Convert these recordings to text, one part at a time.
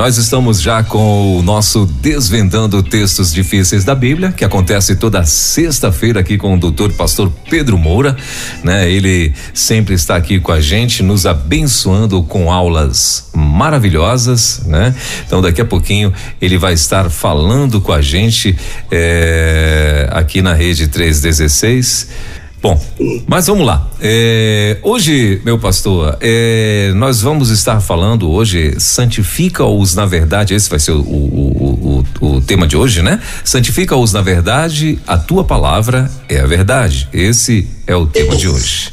Nós estamos já com o nosso Desvendando Textos Difíceis da Bíblia, que acontece toda sexta-feira aqui com o doutor pastor Pedro Moura, né? Ele sempre está aqui com a gente, nos abençoando com aulas maravilhosas, né? Então daqui a pouquinho ele vai estar falando com a gente é, aqui na rede 316 Bom, mas vamos lá. É, hoje, meu pastor, é, nós vamos estar falando hoje, santifica-os na verdade, esse vai ser o, o, o, o tema de hoje, né? Santifica-os na verdade, a tua palavra é a verdade. Esse é o tema de hoje.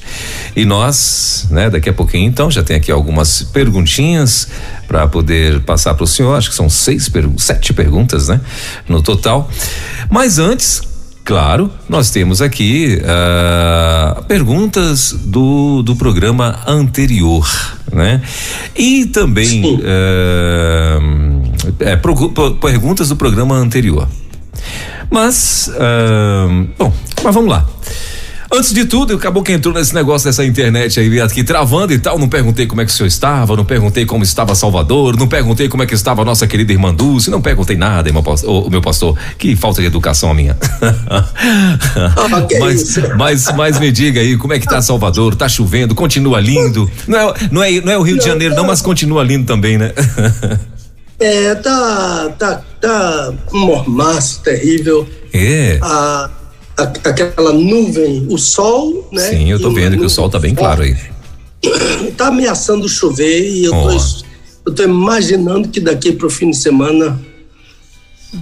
E nós, né, daqui a pouquinho, então, já tem aqui algumas perguntinhas para poder passar para o senhor. Acho que são seis, sete perguntas, né, no total. Mas antes, Claro, nós temos aqui uh, perguntas do, do programa anterior, né? E também uh, é, pro, pro, perguntas do programa anterior. Mas, uh, bom, mas vamos lá. Antes de tudo, acabou que entrou nesse negócio dessa internet aí, aqui travando e tal. Não perguntei como é que o senhor estava, não perguntei como estava Salvador, não perguntei como é que estava a nossa querida irmã Dulce, não perguntei nada, irmão, o, meu pastor. Que falta de educação a minha. mas, mas, mas me diga aí, como é que tá Salvador? Tá chovendo, continua lindo. Não é, não é, não é o Rio de Janeiro, não, mas continua lindo também, né? É, tá, tá, tá um mormaço terrível. É. A, aquela nuvem, o sol, né? Sim, eu tô vendo que o sol tá bem claro aí. Tá ameaçando chover e eu, oh. tô, eu tô imaginando que daqui pro fim de semana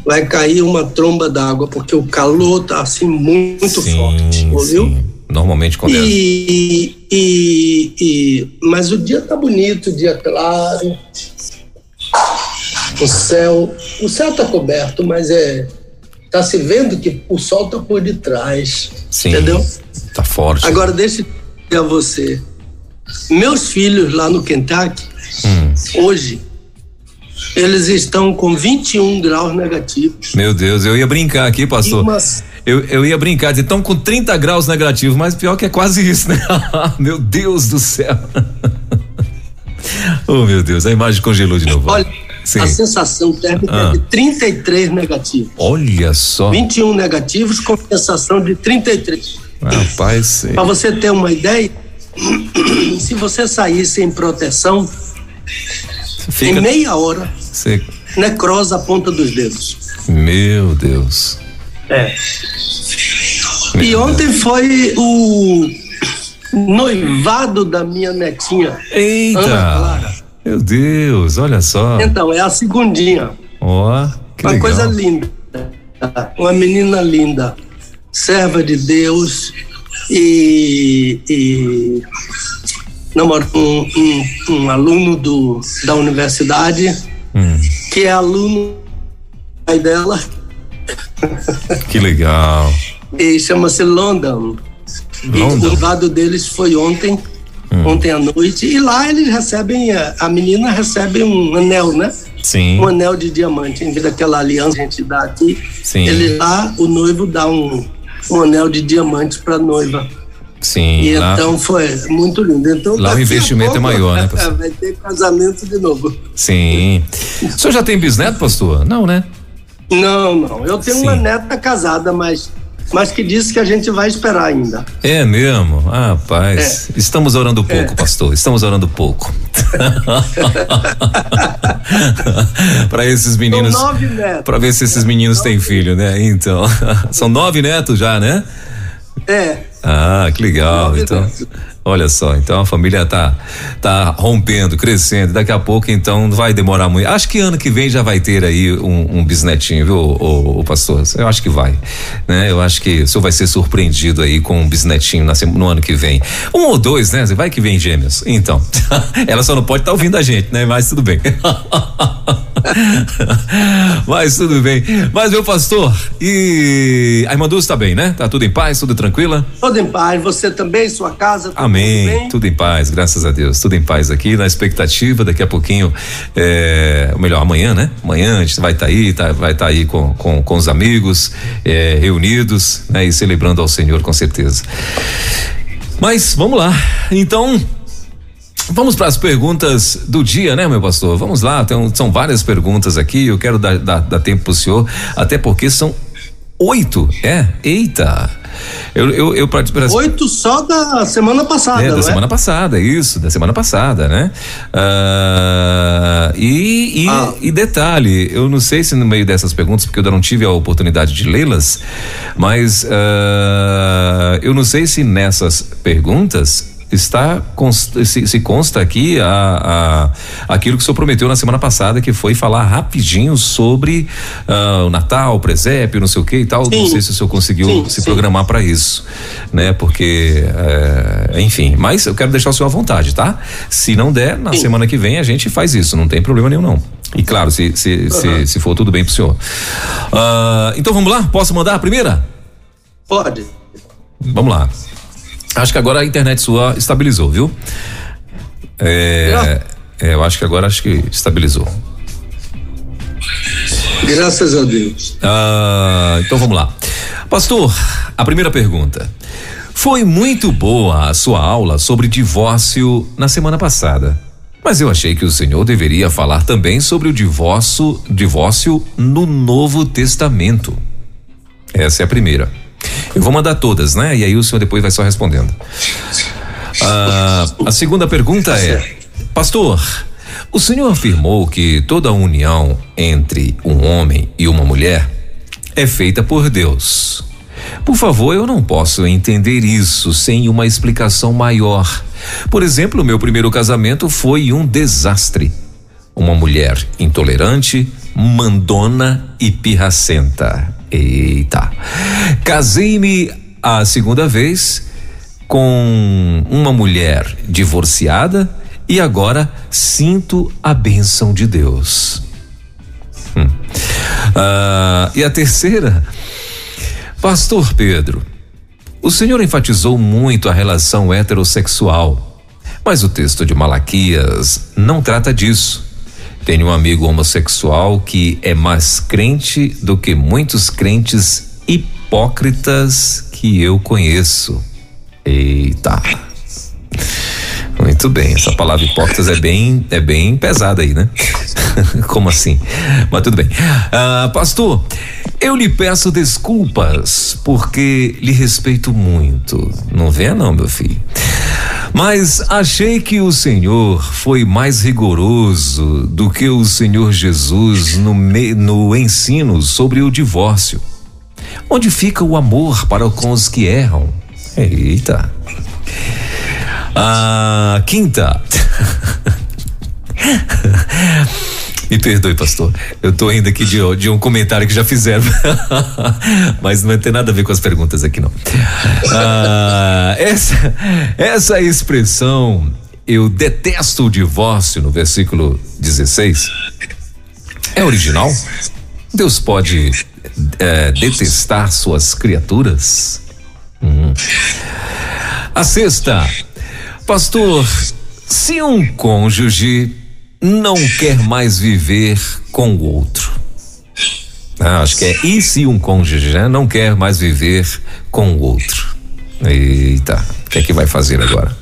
vai cair uma tromba d'água, porque o calor tá assim muito sim, forte, ouviu? Sim. Normalmente quando e, e, e, mas o dia tá bonito, o dia claro. O céu, o céu tá coberto, mas é Tá se vendo que o sol tá por detrás. Sim, entendeu? Tá forte. Agora deixa eu dizer a você. Meus filhos lá no Kentucky, hum. hoje, eles estão com 21 graus negativos. Meu Deus, eu ia brincar aqui, pastor. Umas... Eu, eu ia brincar, dizer, estão com 30 graus negativos, mas pior que é quase isso, né? meu Deus do céu. oh, meu Deus, a imagem congelou de novo. Olha, Sim. a sensação térmica ah. é de 33 negativos. Olha só. 21 negativos com sensação de 33. Rapaz. Para você ter uma ideia, se você sair sem proteção, Fica... em meia hora, necrosa a ponta dos dedos. Meu Deus. É. Meu e ontem Deus. foi o noivado da minha netinha. Eita! Ana Clara. Meu Deus, olha só. Então, é a segundinha. Ó, oh, que Uma legal. coisa linda. Uma menina linda, serva de Deus e, e namora um, um, um, aluno do, da universidade, hum. que é aluno pai dela. Que legal. e chama-se London. London. E o lado deles foi ontem hum. ontem à noite, e lá eles recebem, a, a menina recebe um anel, né? Sim. Um anel de diamante, em vez daquela aliança que a gente dá aqui. Sim. Ele lá, o noivo dá um, um anel de diamante para a noiva. Sim. E lá, então foi muito lindo. Então, lá o investimento é pouco, é maior, né, pastor? Vai ter casamento de novo. Sim. O senhor já tem bisneto, pastor? Não, né? Não, não. Eu tenho Sim. uma neta casada, mas mas que disse que a gente vai esperar ainda. É mesmo? Ah, rapaz. É. Estamos orando pouco, é. pastor. Estamos orando pouco. para esses meninos. São nove netos. Para ver se esses meninos têm filho, né? Então. São nove netos já, né? É. Ah, que legal. Então. Olha só, então a família tá tá rompendo, crescendo. Daqui a pouco, então, vai demorar muito. Acho que ano que vem já vai ter aí um, um bisnetinho, viu, o, o, pastor? Eu acho que vai, né? Eu acho que o senhor vai ser surpreendido aí com um bisnetinho na, no ano que vem. Um ou dois, né? Vai que vem gêmeos. Então, ela só não pode estar tá ouvindo a gente, né? Mas tudo bem. Mas tudo bem. Mas meu pastor, e a irmã Dulce tá bem, né? Tá tudo em paz, tudo tranquila? Tudo em paz, você também, sua casa? Amém. Tudo, em paz, graças a Deus. Tudo em paz aqui, na expectativa, daqui a pouquinho, é, melhor, amanhã, né? Amanhã a gente vai estar tá aí, tá, vai estar tá aí com, com, com os amigos, é, reunidos, né? E celebrando ao Senhor, com certeza. Mas vamos lá. Então, Vamos para as perguntas do dia, né, meu pastor? Vamos lá, tem, são várias perguntas aqui. Eu quero dar, dar, dar tempo para o senhor, até porque são oito. É, eita. Eu, eu, eu Oito só da semana passada. É, da é? semana passada, isso, da semana passada, né? Uh, e, e, ah. e, detalhe, eu não sei se no meio dessas perguntas, porque eu ainda não tive a oportunidade de lê-las, mas uh, eu não sei se nessas perguntas está se, se consta aqui a, a, aquilo que o senhor prometeu na semana passada, que foi falar rapidinho sobre uh, o Natal, o presépio, não sei o que e tal. Sim. Não sei se o senhor conseguiu sim, se sim. programar para isso, né? Porque, uh, enfim, mas eu quero deixar o senhor à vontade, tá? Se não der, na semana que vem a gente faz isso, não tem problema nenhum não. E claro, se se, uhum. se, se, for tudo bem pro senhor. Uh, então vamos lá? Posso mandar a primeira? Pode. Vamos lá. Acho que agora a internet sua estabilizou, viu? É, é, eu acho que agora acho que estabilizou. Graças a Deus. Ah, então vamos lá. Pastor, a primeira pergunta. Foi muito boa a sua aula sobre divórcio na semana passada. Mas eu achei que o senhor deveria falar também sobre o divórcio, divórcio no Novo Testamento. Essa é a primeira. Eu vou mandar todas, né? E aí o senhor depois vai só respondendo. Ah, a segunda pergunta é: Pastor, o senhor afirmou que toda união entre um homem e uma mulher é feita por Deus. Por favor, eu não posso entender isso sem uma explicação maior. Por exemplo, meu primeiro casamento foi um desastre. Uma mulher intolerante, mandona e pirracenta. Eita. Casei-me a segunda vez com uma mulher divorciada e agora sinto a bênção de Deus. Hum. Ah, e a terceira, Pastor Pedro, o Senhor enfatizou muito a relação heterossexual, mas o texto de Malaquias não trata disso. Tenho um amigo homossexual que é mais crente do que muitos crentes hipócritas que eu conheço. Eita. Muito bem, essa palavra hipócritas é bem, é bem pesada aí, né? Como assim? Mas tudo bem. Ah, pastor, eu lhe peço desculpas porque lhe respeito muito. Não venha não, meu filho. Mas achei que o Senhor foi mais rigoroso do que o Senhor Jesus no, me, no ensino sobre o divórcio. Onde fica o amor para com os que erram? Eita. A quinta. Me perdoe, pastor. Eu tô indo aqui de, de um comentário que já fizeram. Mas não tem nada a ver com as perguntas aqui, não. Ah, essa, essa expressão, eu detesto o divórcio, no versículo 16, é original? Deus pode é, detestar suas criaturas? Hum. A sexta, pastor, se um cônjuge não quer mais viver com o outro. Ah, acho que é e se um cônjuge né, não quer mais viver com o outro. Eita, o que é que vai fazer agora?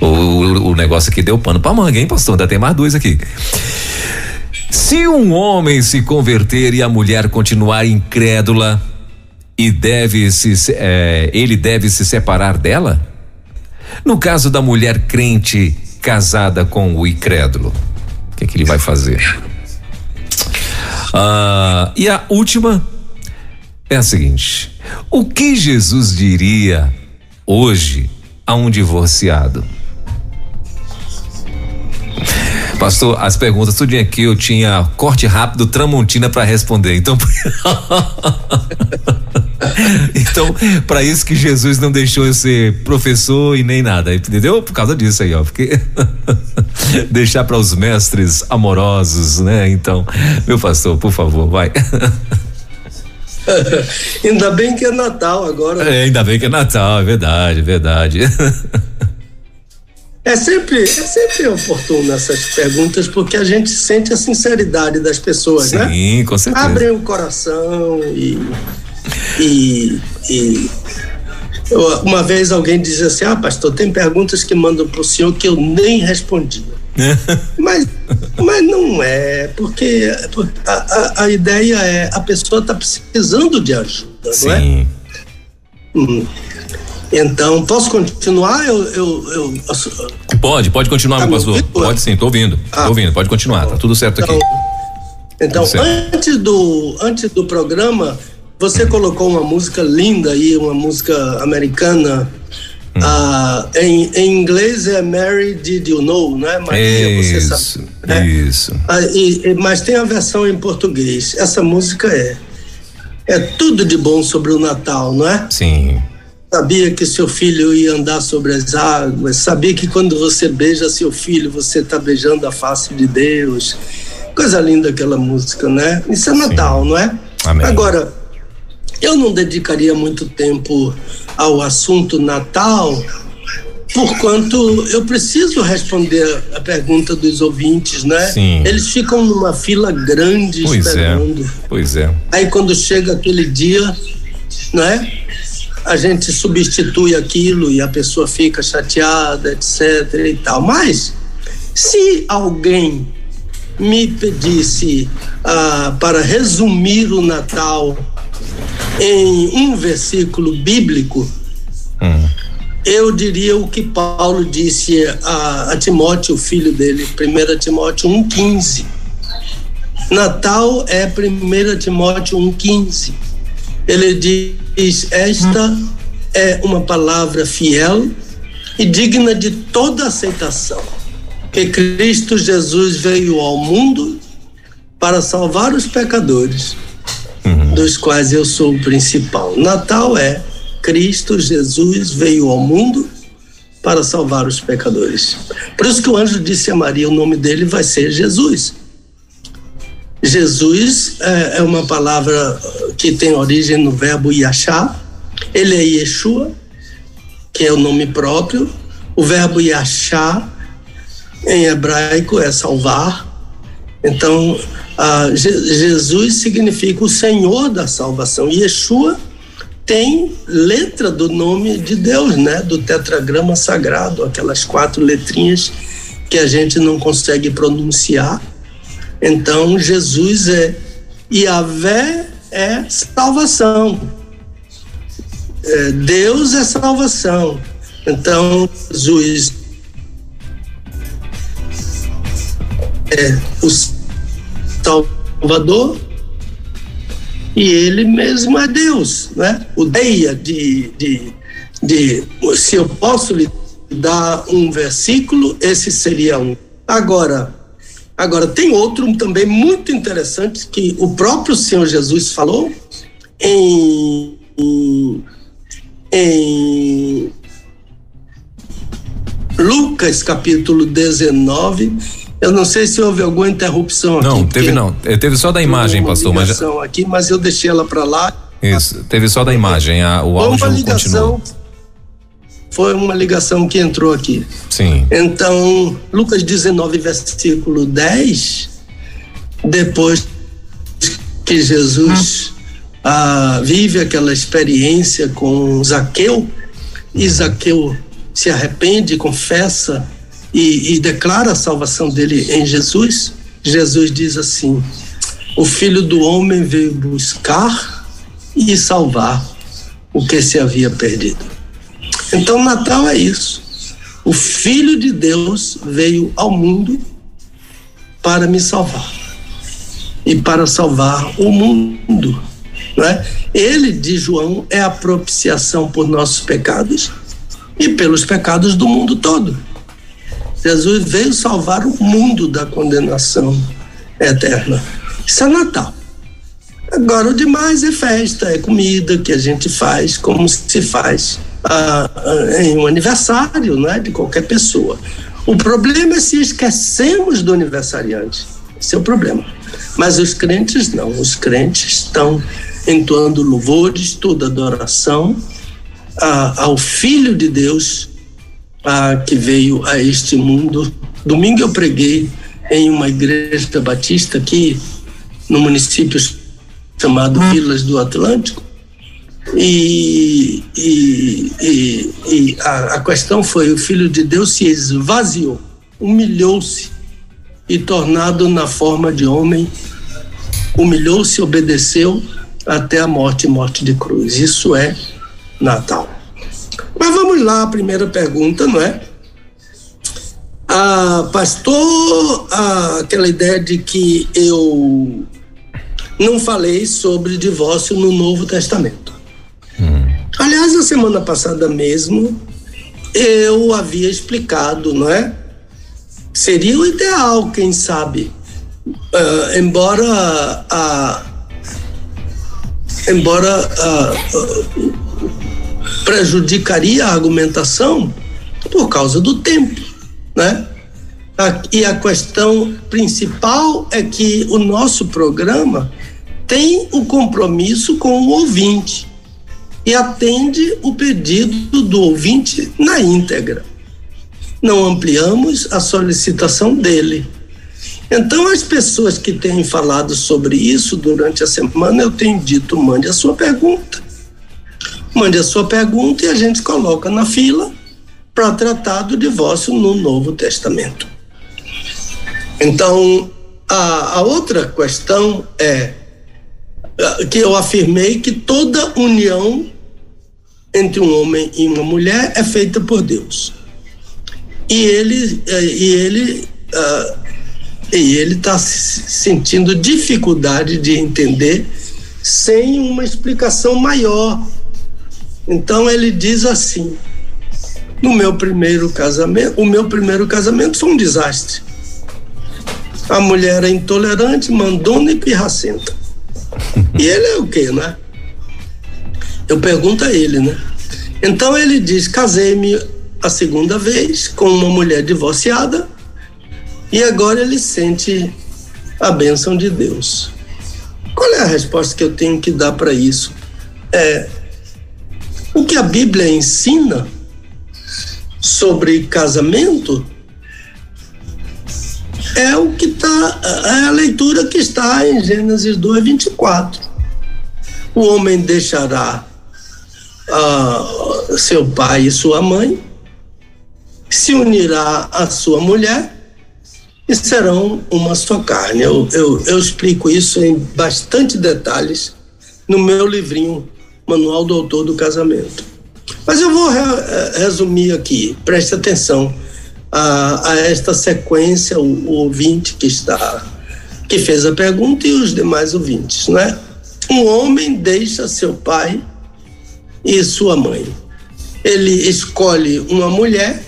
O, o, o negócio aqui deu pano pra manga, hein, pastor? Ainda tem mais dois aqui. Se um homem se converter e a mulher continuar incrédula e deve se, é, ele deve se separar dela? No caso da mulher crente casada com o incrédulo? O que, é que ele vai fazer? Ah, e a última é a seguinte: o que Jesus diria hoje a um divorciado? Pastor, as perguntas tudo aqui eu tinha corte rápido Tramontina para responder. Então Então, para isso que Jesus não deixou eu ser professor e nem nada, entendeu? Por causa disso aí, ó, porque deixar para os mestres amorosos, né? Então, meu pastor, por favor, vai. ainda bem que é Natal agora. É, ainda bem que é Natal, é verdade, é verdade. É sempre, é sempre oportuno essas perguntas, porque a gente sente a sinceridade das pessoas, Sim, né? Sim, com certeza. Abrem o coração e. e, e uma vez alguém disse assim: Ah, pastor, tem perguntas que mandam para o senhor que eu nem respondi. mas, mas não é, porque a, a, a ideia é a pessoa está precisando de ajuda, Sim. não é? Hum. Então, posso continuar? Eu, eu, eu, Pode, pode continuar, tá meu pastor. Ouvindo? Pode sim, tô ouvindo. Ah, tô ouvindo, pode continuar, tá tudo certo então, aqui. Então, certo. antes do, antes do programa, você colocou uma música linda aí, uma música americana. Hum. Ah, em, em, inglês é Mary Did You Know, né? Maria, isso, você sabe. Né? Isso. Ah, e, mas tem a versão em português. Essa música é é tudo de bom sobre o Natal, não é? Sim sabia que seu filho ia andar sobre as águas, sabia que quando você beija seu filho, você está beijando a face de Deus. Coisa linda aquela música, né? Isso é Natal, Sim. não é? Amém. Agora, eu não dedicaria muito tempo ao assunto Natal, porquanto eu preciso responder a pergunta dos ouvintes, né? Sim. Eles ficam numa fila grande pois é, esperando. É. Pois é. Aí quando chega aquele dia, né? a gente substitui aquilo e a pessoa fica chateada, etc. e tal. Mas se alguém me pedisse ah, para resumir o Natal em um versículo bíblico, hum. eu diria o que Paulo disse a, a Timóteo, filho dele, 1 Timóteo 1,15. Natal é 1 Timóteo 1,15. Ele diz: Esta é uma palavra fiel e digna de toda aceitação. Que Cristo Jesus veio ao mundo para salvar os pecadores. Dos quais eu sou o principal. Natal é Cristo Jesus veio ao mundo para salvar os pecadores. Por isso que o anjo disse a Maria: o nome dele vai ser Jesus. Jesus é, é uma palavra que tem origem no verbo Yachá. Ele é Yeshua, que é o nome próprio. O verbo Yachá, em hebraico, é salvar. Então, Jesus significa o Senhor da salvação. Yeshua tem letra do nome de Deus, né? Do tetragrama sagrado, aquelas quatro letrinhas que a gente não consegue pronunciar então, Jesus é Yahvé é salvação. É, Deus é salvação. Então, Jesus é o Salvador e ele mesmo é Deus, né? O Deia de, de, de se eu posso lhe dar um versículo, esse seria um. Agora, Agora, tem outro também muito interessante que o próprio Senhor Jesus falou em, em, Lucas capítulo 19. Eu não sei se houve alguma interrupção aqui. Não, teve não. É, teve só da imagem, pastor. Mas aqui, mas eu deixei ela para lá. Isso, teve só da imagem. A, o áudio uma ligação, continuou foi uma ligação que entrou aqui. Sim. Então, Lucas 19, versículo 10, depois que Jesus ah, vive aquela experiência com Zaqueu, e Zaqueu se arrepende, confessa e, e declara a salvação dele em Jesus, Jesus diz assim: O filho do homem veio buscar e salvar o que se havia perdido. Então, Natal é isso. O Filho de Deus veio ao mundo para me salvar e para salvar o mundo. Não é? Ele, de João, é a propiciação por nossos pecados e pelos pecados do mundo todo. Jesus veio salvar o mundo da condenação eterna. Isso é Natal. Agora, o demais é festa, é comida que a gente faz como se faz ah, ah, em um aniversário né, de qualquer pessoa. O problema é se esquecemos do aniversariante. Esse é o problema. Mas os crentes não. Os crentes estão entoando louvores, toda adoração a, ao Filho de Deus a, que veio a este mundo. Domingo eu preguei em uma igreja batista aqui no município chamado Vilas do Atlântico e, e, e, e a, a questão foi: o Filho de Deus se esvaziou, humilhou-se e, tornado na forma de homem, humilhou-se, obedeceu até a morte morte de cruz. Isso é Natal. Mas vamos lá, a primeira pergunta, não é? Ah, pastor, ah, aquela ideia de que eu não falei sobre divórcio no Novo Testamento. Aliás, na semana passada mesmo, eu havia explicado, não é? Seria o ideal, quem sabe. Uh, embora a. Embora uh, prejudicaria a argumentação por causa do tempo, né? E a questão principal é que o nosso programa tem o compromisso com o ouvinte e atende o pedido do ouvinte na íntegra. Não ampliamos a solicitação dele. Então, as pessoas que têm falado sobre isso durante a semana, eu tenho dito: mande a sua pergunta. Mande a sua pergunta e a gente coloca na fila para tratar do divórcio no Novo Testamento. Então, a, a outra questão é que eu afirmei que toda união entre um homem e uma mulher é feita por Deus. E ele eh, e ele uh, e ele está sentindo dificuldade de entender sem uma explicação maior. Então ele diz assim: no meu primeiro casamento, o meu primeiro casamento foi um desastre. A mulher é intolerante, mandona e pirracenta. E ele é o quê, né? Eu pergunto a ele, né? Então ele diz: casei-me a segunda vez com uma mulher divorciada e agora ele sente a bênção de Deus. Qual é a resposta que eu tenho que dar para isso? É o que a Bíblia ensina sobre casamento é o que está, é a leitura que está em Gênesis 2, 24. O homem deixará uh, seu pai e sua mãe, se unirá à sua mulher e serão uma só carne. Eu, eu, eu explico isso em bastante detalhes no meu livrinho Manual do Autor do Casamento. Mas eu vou re, eh, resumir aqui, preste atenção a, a esta sequência, o, o, ouvinte que está, que fez a pergunta e os demais ouvintes, né? Um homem deixa seu pai e sua mãe. Ele escolhe uma mulher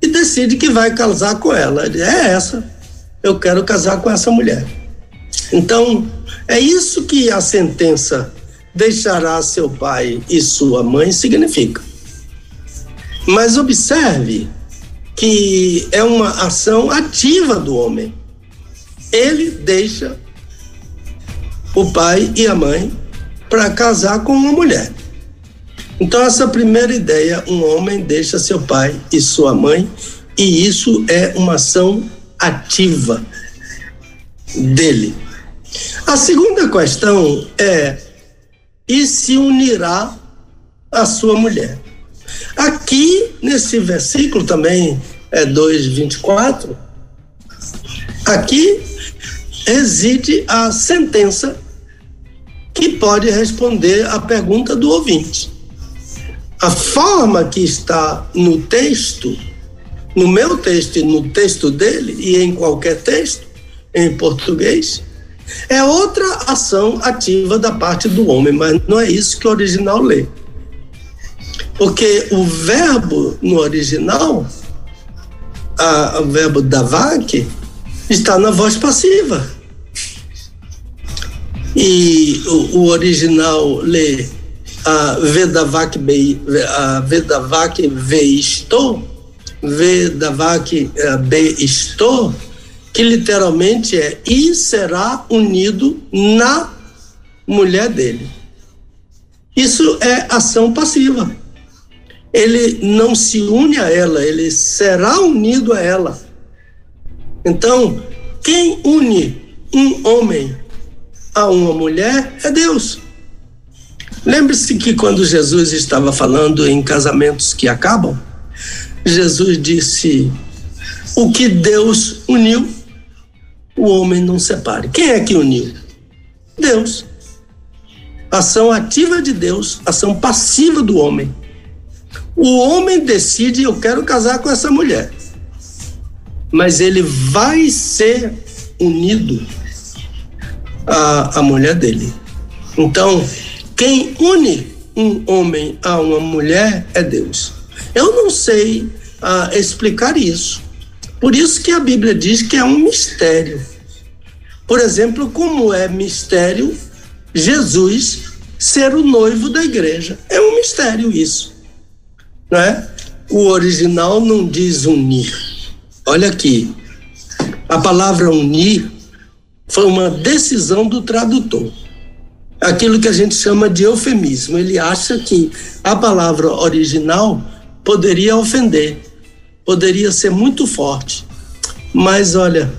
e decide que vai casar com ela. Ele, é essa, eu quero casar com essa mulher. Então, é isso que a sentença deixará seu pai e sua mãe significa. Mas observe que é uma ação ativa do homem. Ele deixa o pai e a mãe para casar com uma mulher. Então, essa primeira ideia, um homem deixa seu pai e sua mãe, e isso é uma ação ativa dele. A segunda questão é: e se unirá à sua mulher? Aqui, nesse versículo também, é 2,24, aqui reside a sentença que pode responder à pergunta do ouvinte a forma que está no texto, no meu texto e no texto dele, e em qualquer texto, em português, é outra ação ativa da parte do homem, mas não é isso que o original lê. Porque o verbo no original, a, o verbo davak, está na voz passiva. E o, o original lê a Vedavak, a Vedavak Veisto, Vedavak eh, Beisto, que literalmente é e será unido na mulher dele. Isso é ação passiva. Ele não se une a ela, ele será unido a ela. Então, quem une um homem a uma mulher é Deus. Lembre-se que quando Jesus estava falando em casamentos que acabam, Jesus disse: O que Deus uniu, o homem não separe. Quem é que uniu? Deus. Ação ativa de Deus, ação passiva do homem. O homem decide: eu quero casar com essa mulher. Mas ele vai ser unido à, à mulher dele. Então, quem une um homem a uma mulher é Deus. Eu não sei ah, explicar isso. Por isso que a Bíblia diz que é um mistério. Por exemplo, como é mistério Jesus ser o noivo da igreja. É um mistério isso. Não é? O original não diz unir. Olha aqui. A palavra unir foi uma decisão do tradutor aquilo que a gente chama de eufemismo. Ele acha que a palavra original poderia ofender, poderia ser muito forte. Mas olha,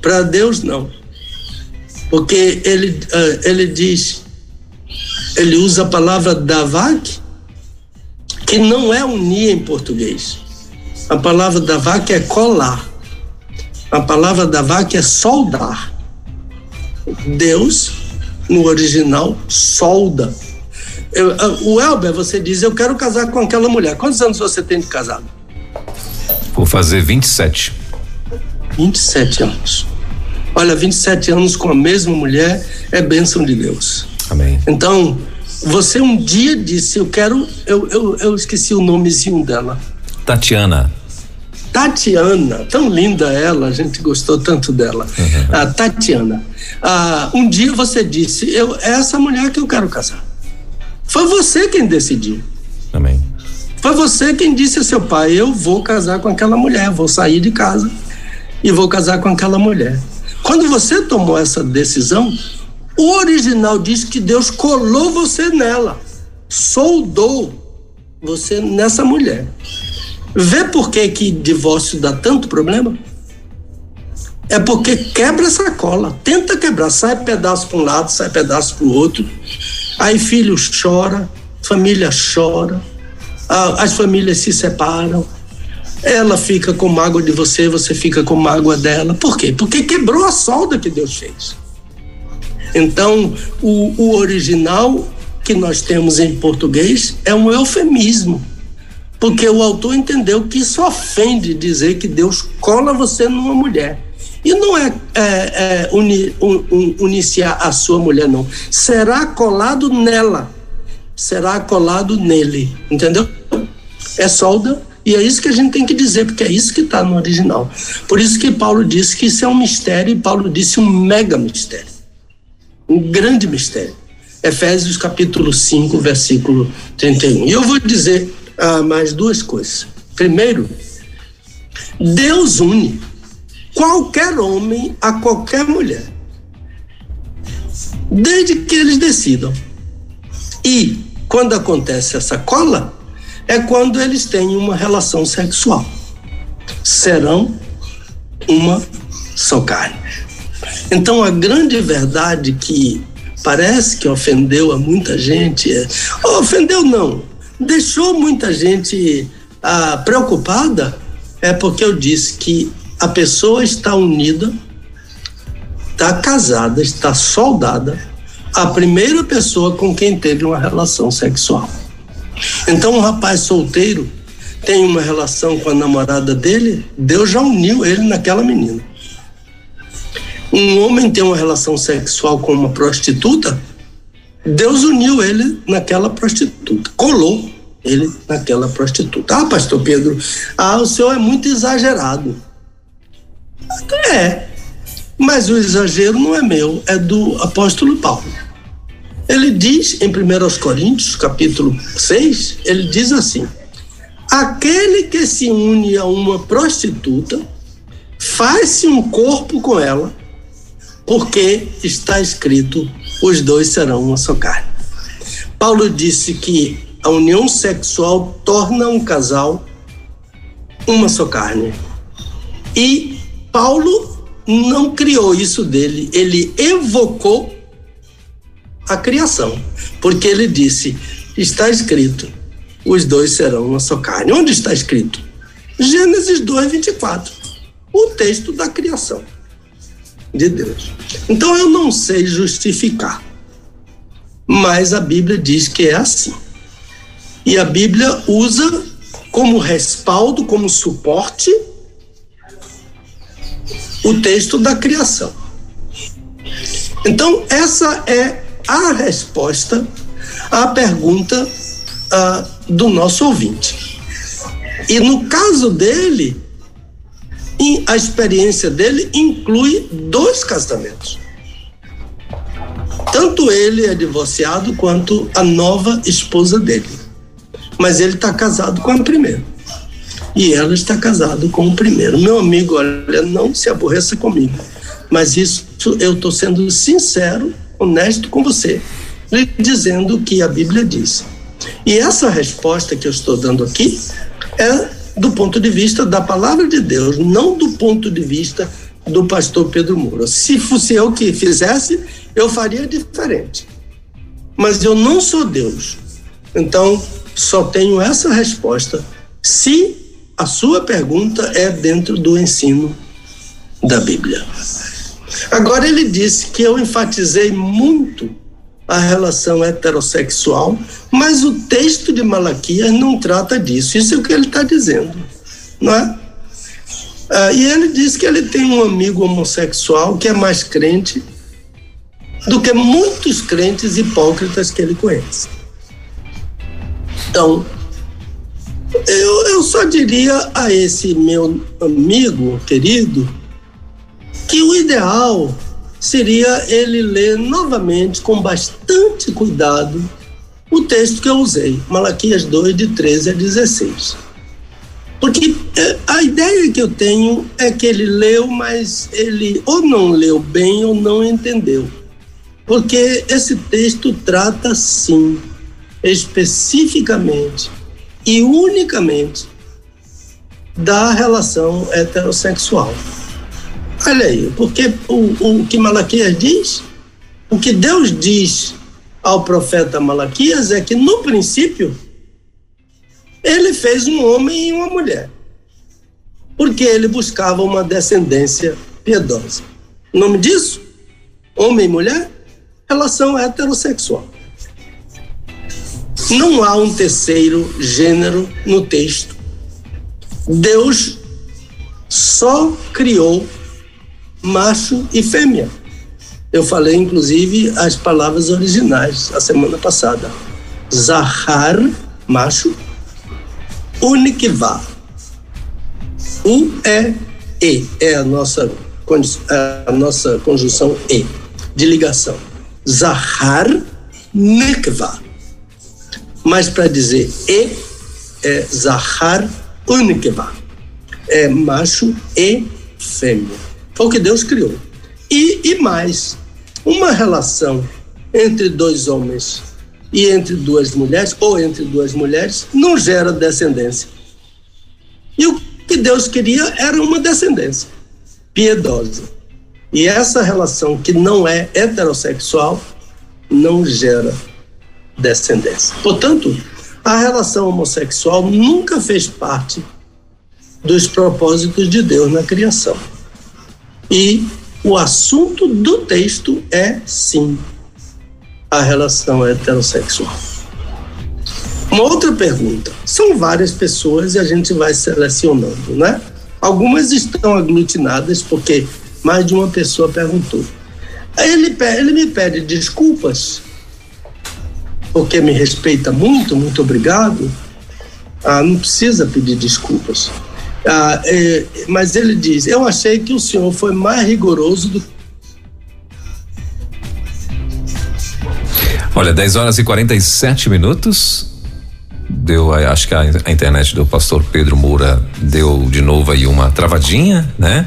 para Deus não. Porque ele, eh, ele diz, ele usa a palavra davak, que não é unir em português. A palavra davak é colar. A palavra davak é soldar. Deus no original, solda. Eu, ah, o Elber, você diz, eu quero casar com aquela mulher. Quantos anos você tem de casado? Vou fazer 27. 27 anos. Olha, 27 anos com a mesma mulher é bênção de Deus. Amém. Então, você um dia disse, eu quero, eu, eu, eu esqueci o nomezinho dela. Tatiana. Tatiana, tão linda ela, a gente gostou tanto dela. Uhum. A Tatiana. Ah, um dia você disse: eu, é essa mulher que eu quero casar. Foi você quem decidiu. Amém. Foi você quem disse a seu pai: eu vou casar com aquela mulher, vou sair de casa e vou casar com aquela mulher. Quando você tomou essa decisão, o original diz que Deus colou você nela, soldou você nessa mulher. Vê por que, que divórcio dá tanto problema? É porque quebra essa cola, tenta quebrar, sai pedaço para um lado, sai pedaço para o outro. Aí filho chora, família chora, as famílias se separam. Ela fica com mágoa de você, você fica com mágoa dela. Por quê? Porque quebrou a solda que Deus fez. Então, o, o original que nós temos em português é um eufemismo porque o autor entendeu que isso ofende dizer que Deus cola você numa mulher. E não é, é, é uni, un, uniciar a sua mulher, não. Será colado nela, será colado nele, entendeu? É solda, e é isso que a gente tem que dizer, porque é isso que está no original. Por isso que Paulo disse que isso é um mistério, e Paulo disse um mega mistério. Um grande mistério. Efésios capítulo 5, versículo 31. E eu vou dizer ah, mais duas coisas. Primeiro, Deus une qualquer homem a qualquer mulher, desde que eles decidam. E quando acontece essa cola, é quando eles têm uma relação sexual. Serão uma só carne. Então a grande verdade que parece que ofendeu a muita gente é, ofendeu não, deixou muita gente ah, preocupada é porque eu disse que a pessoa está unida, está casada, está soldada a primeira pessoa com quem teve uma relação sexual. Então, um rapaz solteiro tem uma relação com a namorada dele, Deus já uniu ele naquela menina. Um homem tem uma relação sexual com uma prostituta, Deus uniu ele naquela prostituta, colou ele naquela prostituta. Ah, pastor Pedro, ah, o senhor é muito exagerado. É, mas o exagero não é meu, é do apóstolo Paulo. Ele diz em 1 Coríntios, capítulo 6, ele diz assim: aquele que se une a uma prostituta faz-se um corpo com ela, porque está escrito: os dois serão uma só carne. Paulo disse que a união sexual torna um casal uma só carne. E Paulo não criou isso dele, ele evocou a criação, porque ele disse: está escrito, os dois serão uma só carne. Onde está escrito? Gênesis 2, 24. O texto da criação de Deus. Então eu não sei justificar, mas a Bíblia diz que é assim. E a Bíblia usa como respaldo, como suporte, o texto da criação. Então, essa é a resposta à pergunta uh, do nosso ouvinte. E no caso dele, a experiência dele inclui dois casamentos. Tanto ele é divorciado quanto a nova esposa dele. Mas ele está casado com a primeira. E ela está casada com o primeiro. Meu amigo, olha, não se aborreça comigo. Mas isso eu estou sendo sincero, honesto com você, lhe dizendo o que a Bíblia diz. E essa resposta que eu estou dando aqui é do ponto de vista da palavra de Deus, não do ponto de vista do pastor Pedro Moura. Se fosse eu que fizesse, eu faria diferente. Mas eu não sou Deus. Então, só tenho essa resposta se a sua pergunta é dentro do ensino da Bíblia. Agora, ele disse que eu enfatizei muito a relação heterossexual, mas o texto de Malaquias não trata disso. Isso é o que ele está dizendo, não é? Ah, e ele diz que ele tem um amigo homossexual que é mais crente do que muitos crentes hipócritas que ele conhece. Então, eu, eu só diria a esse meu amigo querido que o ideal seria ele ler novamente com bastante cuidado o texto que eu usei, Malaquias 2, de 13 a 16. Porque é, a ideia que eu tenho é que ele leu, mas ele ou não leu bem ou não entendeu. Porque esse texto trata, sim, especificamente e unicamente da relação heterossexual. Olha aí, porque o, o que Malaquias diz, o que Deus diz ao profeta Malaquias é que no princípio ele fez um homem e uma mulher, porque ele buscava uma descendência piedosa. O nome disso? Homem e mulher? Relação heterossexual. Não há um terceiro gênero no texto. Deus só criou macho e fêmea. Eu falei, inclusive, as palavras originais a semana passada. Zahar, macho, Unikvá. U é E, é a nossa, a nossa conjunção E, de ligação. Zahar, Nikvá. Mas para dizer E, é Zahar, Unikvá. É macho e fêmea. Foi o que Deus criou. E, e mais, uma relação entre dois homens e entre duas mulheres, ou entre duas mulheres, não gera descendência. E o que Deus queria era uma descendência piedosa. E essa relação que não é heterossexual não gera descendência. Portanto, a relação homossexual nunca fez parte dos propósitos de Deus na criação. E o assunto do texto é, sim, a relação heterossexual. Uma outra pergunta. São várias pessoas e a gente vai selecionando, né? Algumas estão aglutinadas porque mais de uma pessoa perguntou. Ele, ele me pede desculpas, porque me respeita muito, muito obrigado. Ah, não precisa pedir desculpas. Ah, é, mas ele diz: Eu achei que o senhor foi mais rigoroso do Olha, 10 horas e 47 minutos. Deu, acho que a, internet do pastor Pedro Moura deu de novo aí uma travadinha, né?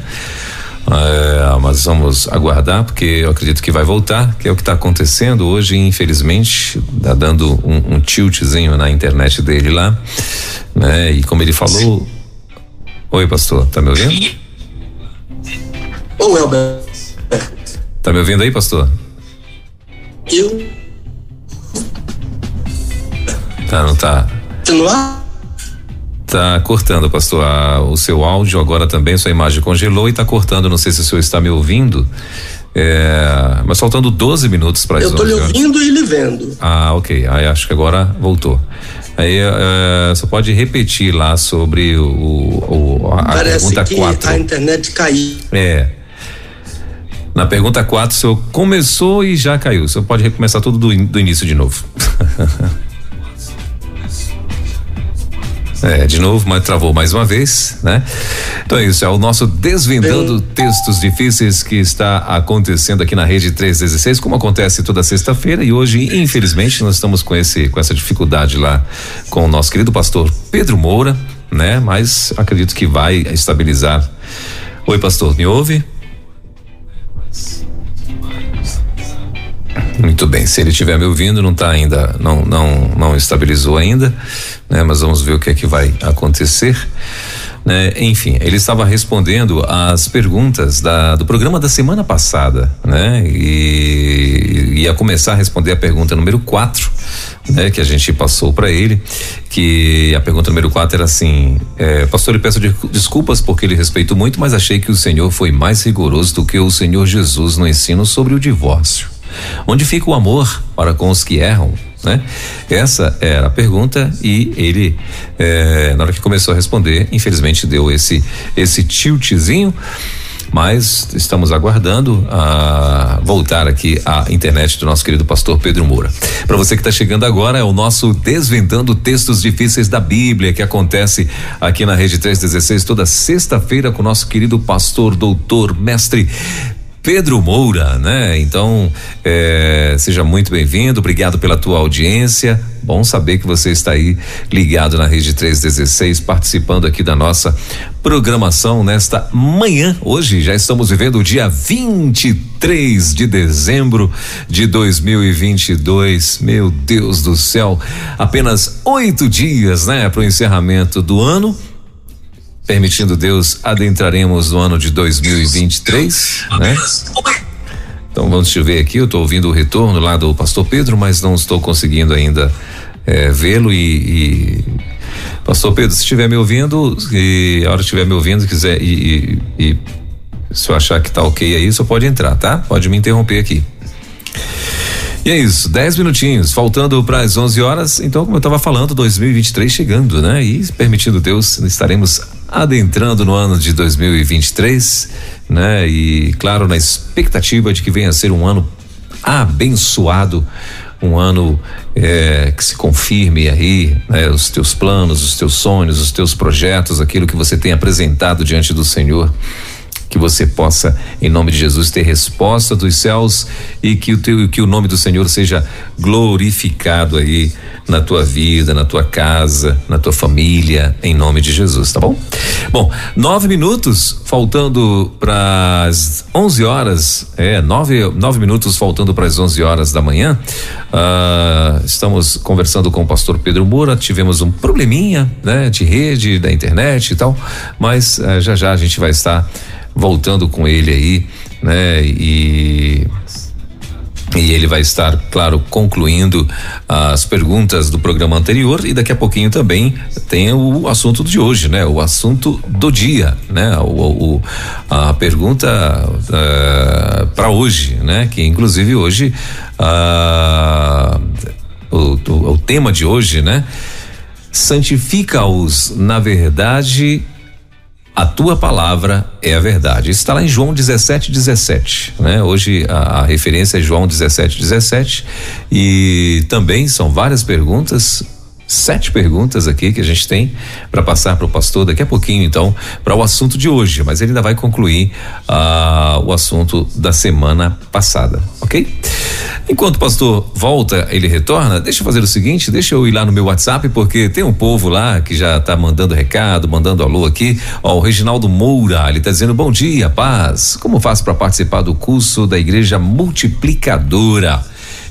É, mas vamos aguardar, porque eu acredito que vai voltar, que é o que está acontecendo hoje, infelizmente, tá dando um, um tiltzinho na internet dele lá, né? E como ele falou. Oi, pastor, tá me ouvindo? Oi, Alberto. Tá me ouvindo aí, pastor? Eu. Tá, não tá? Continuar? Tá cortando, pastor. Ah, o seu áudio agora também, sua imagem congelou e tá cortando. Não sei se o senhor está me ouvindo. É, mas faltando 12 minutos para Eu estou lhe ouvindo e lhe vendo. Ah, ok. Aí acho que agora voltou. Aí é, você pode repetir lá sobre o, o a Parece pergunta que 4. a internet caiu. É. Na pergunta 4, o senhor começou e já caiu. O senhor pode recomeçar tudo do, in- do início de novo. É, de novo, mas travou mais uma vez, né? Então é isso, é o nosso Desvendando Textos Difíceis que está acontecendo aqui na Rede 316, como acontece toda sexta-feira e hoje, infelizmente, nós estamos com esse com essa dificuldade lá com o nosso querido pastor Pedro Moura, né? Mas acredito que vai estabilizar. Oi, pastor, me ouve? Muito bem, se ele estiver me ouvindo, não está ainda, não, não, não estabilizou ainda, né? Mas vamos ver o que é que vai acontecer. Né? Enfim, ele estava respondendo às perguntas da, do programa da semana passada, né? E ia começar a responder a pergunta número 4, né? Que a gente passou para ele, que a pergunta número 4 era assim: é, Pastor, eu peço de- desculpas porque ele respeito muito, mas achei que o Senhor foi mais rigoroso do que o Senhor Jesus no ensino sobre o divórcio. Onde fica o amor para com os que erram? Né? Essa era a pergunta e ele, eh, na hora que começou a responder, infelizmente deu esse esse tiltzinho, mas estamos aguardando a voltar aqui à internet do nosso querido pastor Pedro Moura. Para você que está chegando agora, é o nosso Desvendando Textos Difíceis da Bíblia, que acontece aqui na Rede 316 toda sexta-feira com o nosso querido pastor, doutor, mestre Pedro Moura, né? Então, eh, seja muito bem-vindo, obrigado pela tua audiência. Bom saber que você está aí ligado na Rede 316, participando aqui da nossa programação nesta manhã. Hoje já estamos vivendo o dia 23 de dezembro de 2022. Meu Deus do céu, apenas oito dias, né, para o encerramento do ano. Permitindo Deus, adentraremos no ano de 2023, né? Então vamos te ver aqui, eu estou ouvindo o retorno lá do pastor Pedro, mas não estou conseguindo ainda eh, vê-lo e, e- Pastor Pedro, se estiver me ouvindo, e a hora que estiver me ouvindo, quiser e, e- e se eu achar que tá ok aí, só pode entrar, tá? Pode me interromper aqui. E é isso, 10 minutinhos, faltando para as 11 horas. Então, como eu estava falando, 2023 chegando, né? E permitindo Deus, estaremos adentrando no ano de 2023, né? E claro, na expectativa de que venha a ser um ano abençoado, um ano eh, que se confirme aí, né? Os teus planos, os teus sonhos, os teus projetos, aquilo que você tem apresentado diante do Senhor que você possa, em nome de Jesus, ter resposta dos céus e que o teu, que o nome do Senhor seja glorificado aí na tua vida, na tua casa, na tua família, em nome de Jesus, tá bom? Bom, nove minutos faltando para as 11 horas, é nove, nove minutos faltando para as 11 horas da manhã. Ah, estamos conversando com o pastor Pedro Moura. Tivemos um probleminha, né, de rede, da internet e tal, mas ah, já já a gente vai estar voltando com ele aí, né? E e ele vai estar, claro, concluindo as perguntas do programa anterior e daqui a pouquinho também tem o assunto de hoje, né? O assunto do dia, né? O, o- a pergunta para hoje, né? Que inclusive hoje ah, o, o, o tema de hoje, né? Santifica-os na verdade a tua palavra é a verdade. Isso está lá em João 17, 17. Né? Hoje a, a referência é João 17, 17. E também são várias perguntas sete perguntas aqui que a gente tem para passar para o pastor daqui a pouquinho, então, para o assunto de hoje. Mas ele ainda vai concluir uh, o assunto da semana passada, ok? Enquanto o pastor volta, ele retorna, deixa eu fazer o seguinte, deixa eu ir lá no meu WhatsApp, porque tem um povo lá que já está mandando recado, mandando alô aqui. Ó, o Reginaldo Moura, ele está dizendo bom dia, paz. Como faço para participar do curso da Igreja Multiplicadora?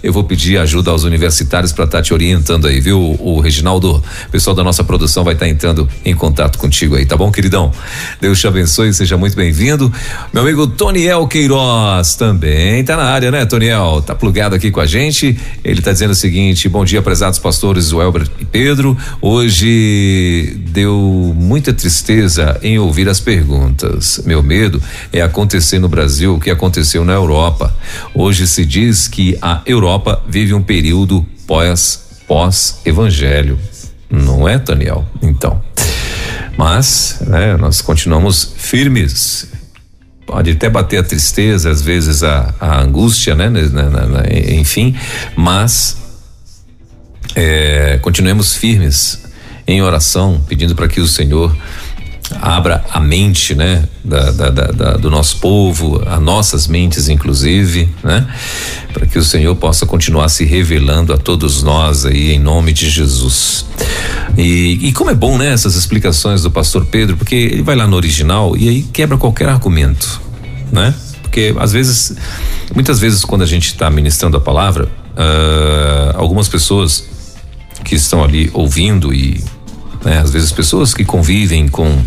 Eu vou pedir ajuda aos universitários para estar tá te orientando aí, viu? O, Reginaldo, o pessoal da nossa produção vai estar tá entrando em contato contigo aí, tá bom, queridão? Deus te abençoe, seja muito bem-vindo. Meu amigo Toniel Queiroz também tá na área, né, Toniel? Tá plugado aqui com a gente. Ele tá dizendo o seguinte: bom dia, prezados pastores Welber e Pedro. Hoje deu muita tristeza em ouvir as perguntas. Meu medo é acontecer no Brasil o que aconteceu na Europa. Hoje se diz que a Europa Europa vive um período pós pós evangelho, não é, Daniel? Então, mas né, nós continuamos firmes. Pode até bater a tristeza, às vezes a, a angústia, né? Na, na, na, enfim, mas é, continuemos firmes em oração, pedindo para que o Senhor abra a mente, né, da, da, da, do nosso povo, as nossas mentes, inclusive, né, para que o Senhor possa continuar se revelando a todos nós aí em nome de Jesus. E, e como é bom, né, essas explicações do Pastor Pedro, porque ele vai lá no original e aí quebra qualquer argumento, né? Porque às vezes, muitas vezes quando a gente está ministrando a palavra, uh, algumas pessoas que estão ali ouvindo e né? Às vezes pessoas que convivem com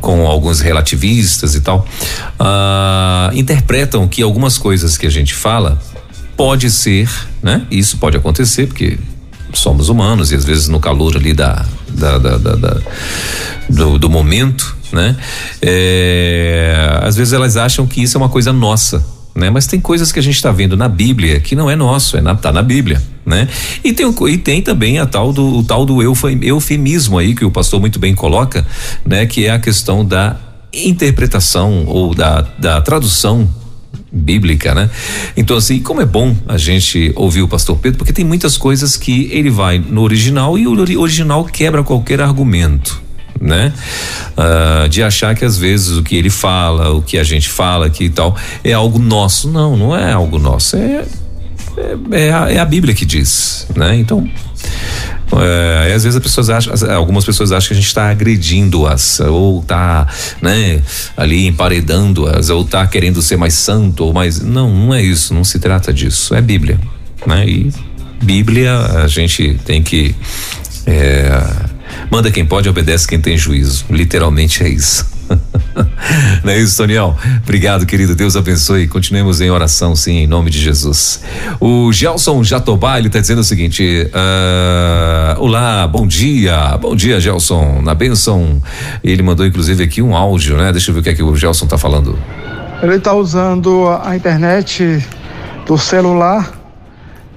com alguns relativistas e tal uh, interpretam que algumas coisas que a gente fala pode ser, né? Isso pode acontecer porque somos humanos e às vezes no calor ali da, da, da, da, da do, do, momento, né? É, às vezes elas acham que isso é uma coisa nossa, né? Mas tem coisas que a gente está vendo na Bíblia que não é nosso, é na, tá na Bíblia, né? E tem, e tem também a tal do, o tal do eufemismo aí que o pastor muito bem coloca, né? Que é a questão da interpretação ou da, da tradução bíblica, né? Então assim, como é bom a gente ouvir o pastor Pedro, porque tem muitas coisas que ele vai no original e o original quebra qualquer argumento né? Uh, de achar que às vezes o que ele fala, o que a gente fala aqui e tal, é algo nosso. Não, não é algo nosso. É, é, é, a, é a Bíblia que diz, né? Então. É, às vezes as pessoas acham, algumas pessoas acham que a gente está agredindo-as, ou está, né, ali emparedando-as, ou está querendo ser mais santo, ou mais. Não, não é isso, não se trata disso. É Bíblia, né? E Bíblia a gente tem que é, Manda quem pode, obedece quem tem juízo. Literalmente é isso. Não é isso, Toniel? Obrigado, querido. Deus abençoe. Continuemos em oração, sim, em nome de Jesus. O Gelson Jatobá, ele está dizendo o seguinte: uh, Olá, bom dia. Bom dia, Gelson. Na bênção. Ele mandou, inclusive, aqui um áudio, né? Deixa eu ver o que é que o Gelson está falando. Ele está usando a internet do celular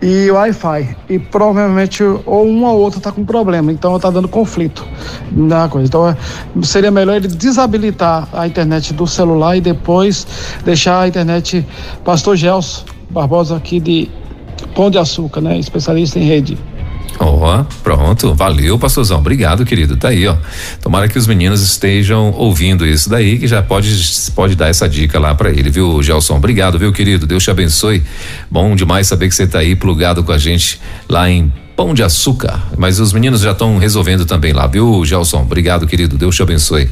e Wi-Fi. E provavelmente ou uma ou outra está com problema, então está dando conflito na coisa. Então é, seria melhor ele desabilitar a internet do celular e depois deixar a internet Pastor Gelson Barbosa aqui de Pão de Açúcar, né? Especialista em rede. Ó, oh, pronto, valeu, pastorzão. Obrigado, querido. Tá aí, ó. Tomara que os meninos estejam ouvindo isso daí, que já pode pode dar essa dica lá para ele, viu, Gelson? Obrigado, viu, querido? Deus te abençoe. Bom demais saber que você tá aí plugado com a gente lá em Pão de Açúcar. Mas os meninos já estão resolvendo também lá, viu, Gelson? Obrigado, querido. Deus te abençoe.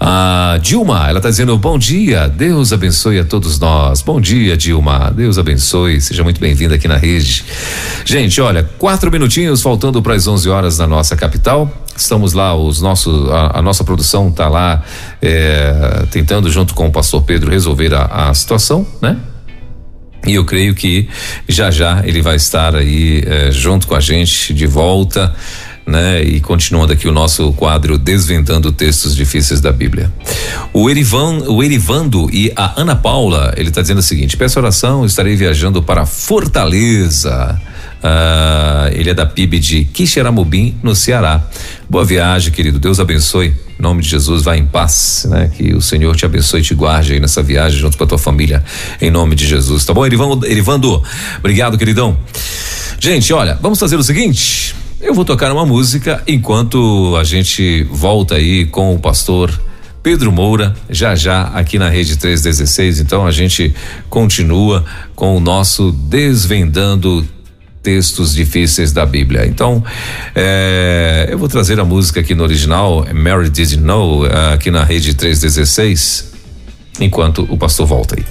A Dilma, ela está dizendo bom dia. Deus abençoe a todos nós. Bom dia, Dilma. Deus abençoe. Seja muito bem-vinda aqui na rede. Gente, olha, quatro minutinhos faltando para as 11 horas na nossa capital. Estamos lá, os nossos, a, a nossa produção está lá é, tentando, junto com o pastor Pedro, resolver a, a situação, né? E eu creio que já já ele vai estar aí eh, junto com a gente de volta, né? E continuando aqui o nosso quadro Desvendando Textos Difíceis da Bíblia. O Erivan, o Erivando e a Ana Paula, ele está dizendo o seguinte: peço oração, estarei viajando para Fortaleza. Uh, ele é da PIB de Quixeramobim, no Ceará. Boa viagem, querido. Deus abençoe. Em nome de Jesus, vá em paz, né? Que o Senhor te abençoe e te guarde aí nessa viagem junto com a tua família, em nome de Jesus. Tá bom, Erivando? Erivando, obrigado, queridão. Gente, olha, vamos fazer o seguinte. Eu vou tocar uma música enquanto a gente volta aí com o pastor Pedro Moura, já já aqui na Rede 316. Então a gente continua com o nosso Desvendando textos difíceis da Bíblia. Então, é, eu vou trazer a música aqui no original, Mary Did Know, aqui na Rede 316, enquanto o pastor volta aí.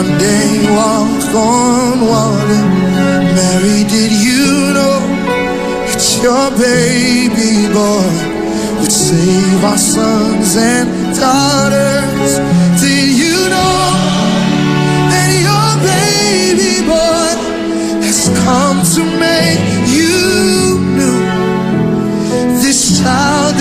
One day walk on water. Mary, did you know that your baby boy would save our sons and daughters? Did you know that your baby boy has come to make you new? This child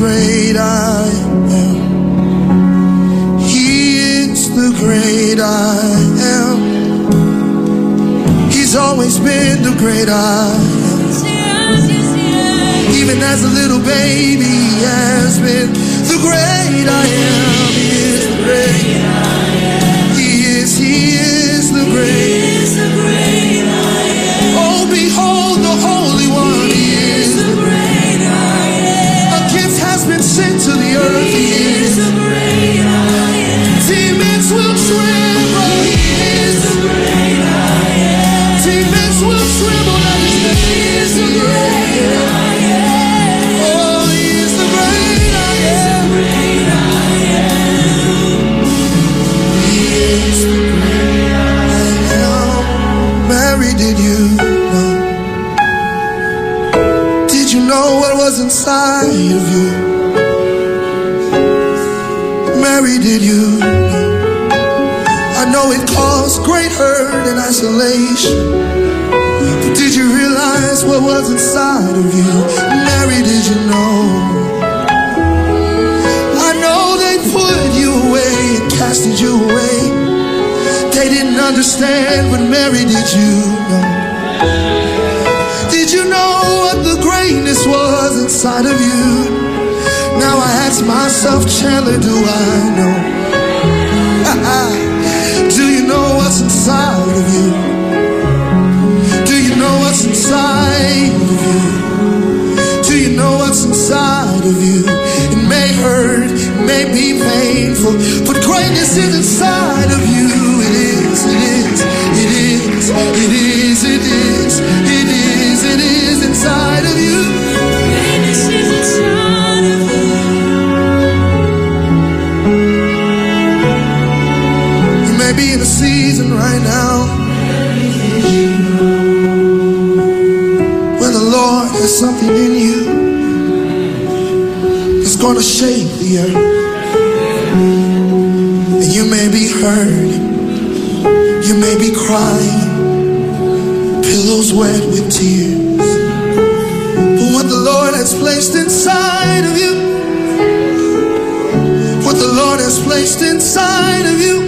great I am. He is the great I am. He's always been the great I am. Even as a little baby He has been the great I am. with you. I know it caused great hurt and isolation. But did you realize what was inside of you? Mary, did you know? I know they put you away and casted you away. They didn't understand, but Mary, did you know? Did you know what the greatness was inside of you? ask myself, Chandler, do I know? do you know what's inside of you? Do you know what's inside of you? Do you know what's inside of you? It may hurt, it may be painful, but greatness is inside of you. Crying, pillows wet with tears. But what the Lord has placed inside of you, what the Lord has placed inside of you,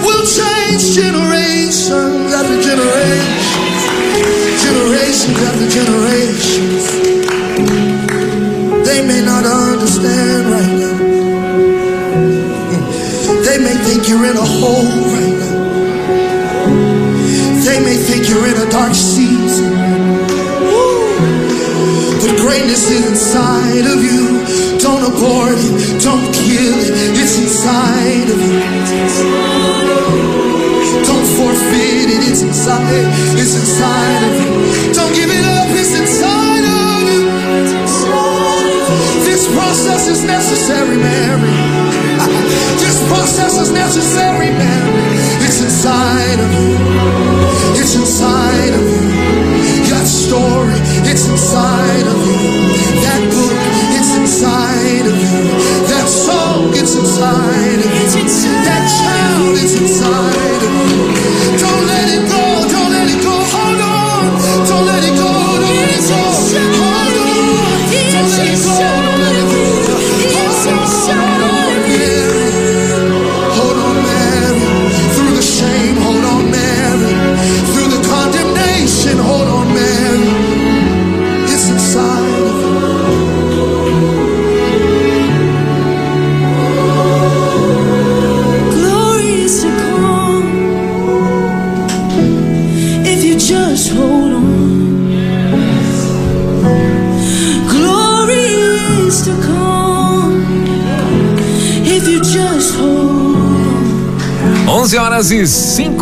will change generations after generations, generations after generations. They may not understand right now. They may think you're in a hole dark season. But greatness is inside of you. Don't abort it. Don't kill it. It's inside of you. Don't forfeit it. It's inside. It's inside of you. Don't give it up. It's inside of you. This process is necessary, Mary. This process is necessary, Mary. It's inside of you. It's inside of you. That story, it's inside of you. That book, it's inside of you. That song, it's inside of you. That child, it's inside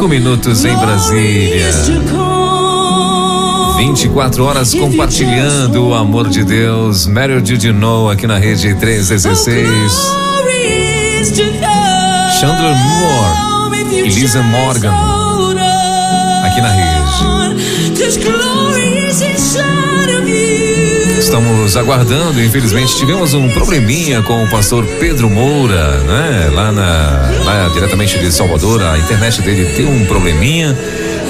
5 minutos em Brasília. Glory is to come 24 horas compartilhando o amor de Deus. Meryl Did You Know aqui na rede 316. Glory is to come Chandler Moore e Lisa Morgan aqui na rede. Estamos aguardando, infelizmente tivemos um probleminha com o pastor Pedro Moura, né? Lá na, lá diretamente de Salvador, a internet dele deu um probleminha,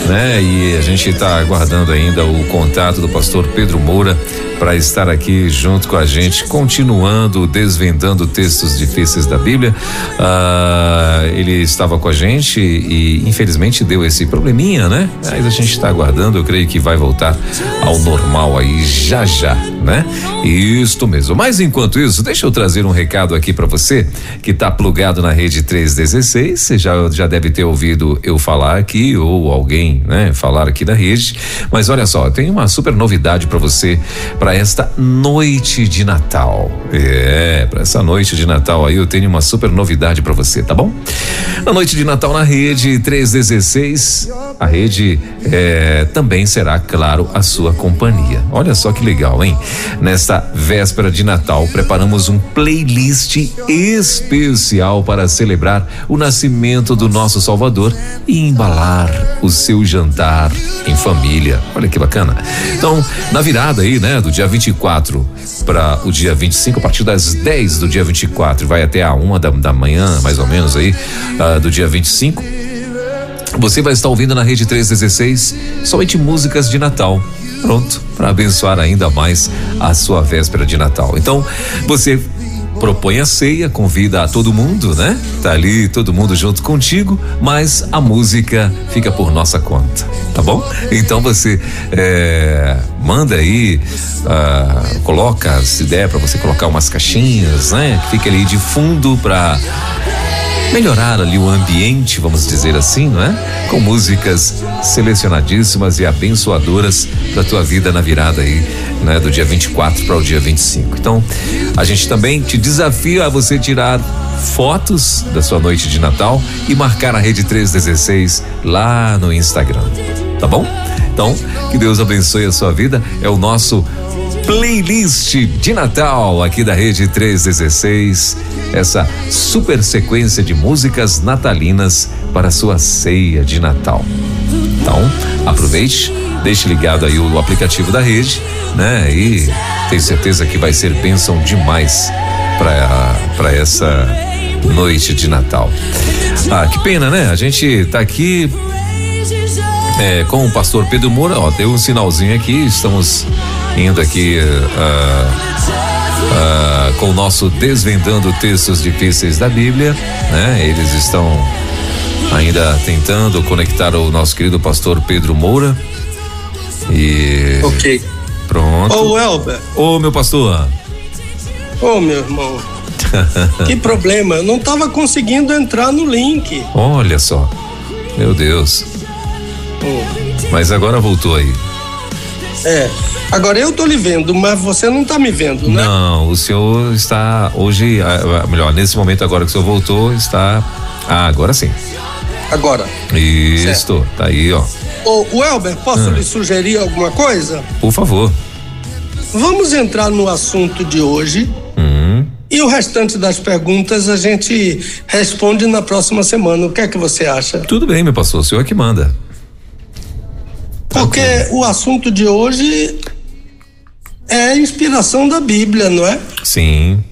né? E a gente está aguardando ainda o contato do pastor Pedro Moura para estar aqui junto com a gente, continuando desvendando textos difíceis da Bíblia. Ah, ele estava com a gente e infelizmente deu esse probleminha, né? Mas a gente está aguardando, eu creio que vai voltar ao normal aí já já, né? Isto mesmo. Mas enquanto isso, deixa eu trazer um recado aqui para você que tá plugado na rede 316. Você já, já deve ter ouvido eu falar aqui ou alguém, né, falar aqui da rede. Mas olha só, tem uma super novidade para você para esta noite de Natal. É, para essa noite de Natal aí eu tenho uma super novidade para você, tá bom? Na noite de Natal na rede 316, a rede é, também será, claro, a sua companhia. Olha só que legal, hein? Nesta véspera de Natal, preparamos um playlist especial para celebrar o nascimento do nosso Salvador e embalar o seu jantar em família. Olha que bacana. Então, na virada aí, né, do dia 24 para o dia 25, a partir das 10 do dia 24, vai até a uma da, da manhã, mais ou menos aí, ah, do dia 25. Você vai estar ouvindo na Rede 316 somente músicas de Natal. Pronto, para abençoar ainda mais a sua véspera de Natal. Então, você propõe a ceia, convida a todo mundo, né? Tá ali todo mundo junto contigo, mas a música fica por nossa conta, tá bom? Então você é, manda aí, ah, coloca, se der para você colocar umas caixinhas, né? Fica ali de fundo para melhorar ali o ambiente, vamos dizer assim, não é? Com músicas selecionadíssimas e abençoadoras para tua vida na virada aí, né, do dia 24 para o dia 25. Então, a gente também te desafia a você tirar fotos da sua noite de Natal e marcar a Rede 316 lá no Instagram. Tá bom? Então, que Deus abençoe a sua vida. É o nosso playlist de Natal aqui da Rede 316. Essa super sequência de músicas natalinas para sua ceia de Natal. Então, aproveite, deixe ligado aí o, o aplicativo da rede, né? E tenho certeza que vai ser bênção demais para essa noite de Natal. Ah, que pena, né? A gente tá aqui é, com o pastor Pedro Moura, ó, deu um sinalzinho aqui, estamos indo aqui uh, uh, com o nosso Desvendando Textos Difíceis da Bíblia, né? Eles estão ainda tentando conectar o nosso querido pastor Pedro Moura. E. Ok. Pronto. Ô, Elber. Ô, meu pastor. Ô, meu irmão. que problema, eu não estava conseguindo entrar no link. Olha só. Meu Deus. Hum. Mas agora voltou aí. É. Agora eu tô lhe vendo, mas você não tá me vendo, né? Não, o senhor está hoje, ah, ah, melhor, nesse momento agora que o senhor voltou, está. Ah, agora sim. Agora. Isso, tá aí, ó. Ô, o Elber, posso Ah. lhe sugerir alguma coisa? Por favor. Vamos entrar no assunto de hoje Hum, e o restante das perguntas a gente responde na próxima semana. O que é que você acha? tudo bem, meu pastor, o senhor é que manda. Porque o assunto de hoje é a inspiração da Bíblia, não é? Sim.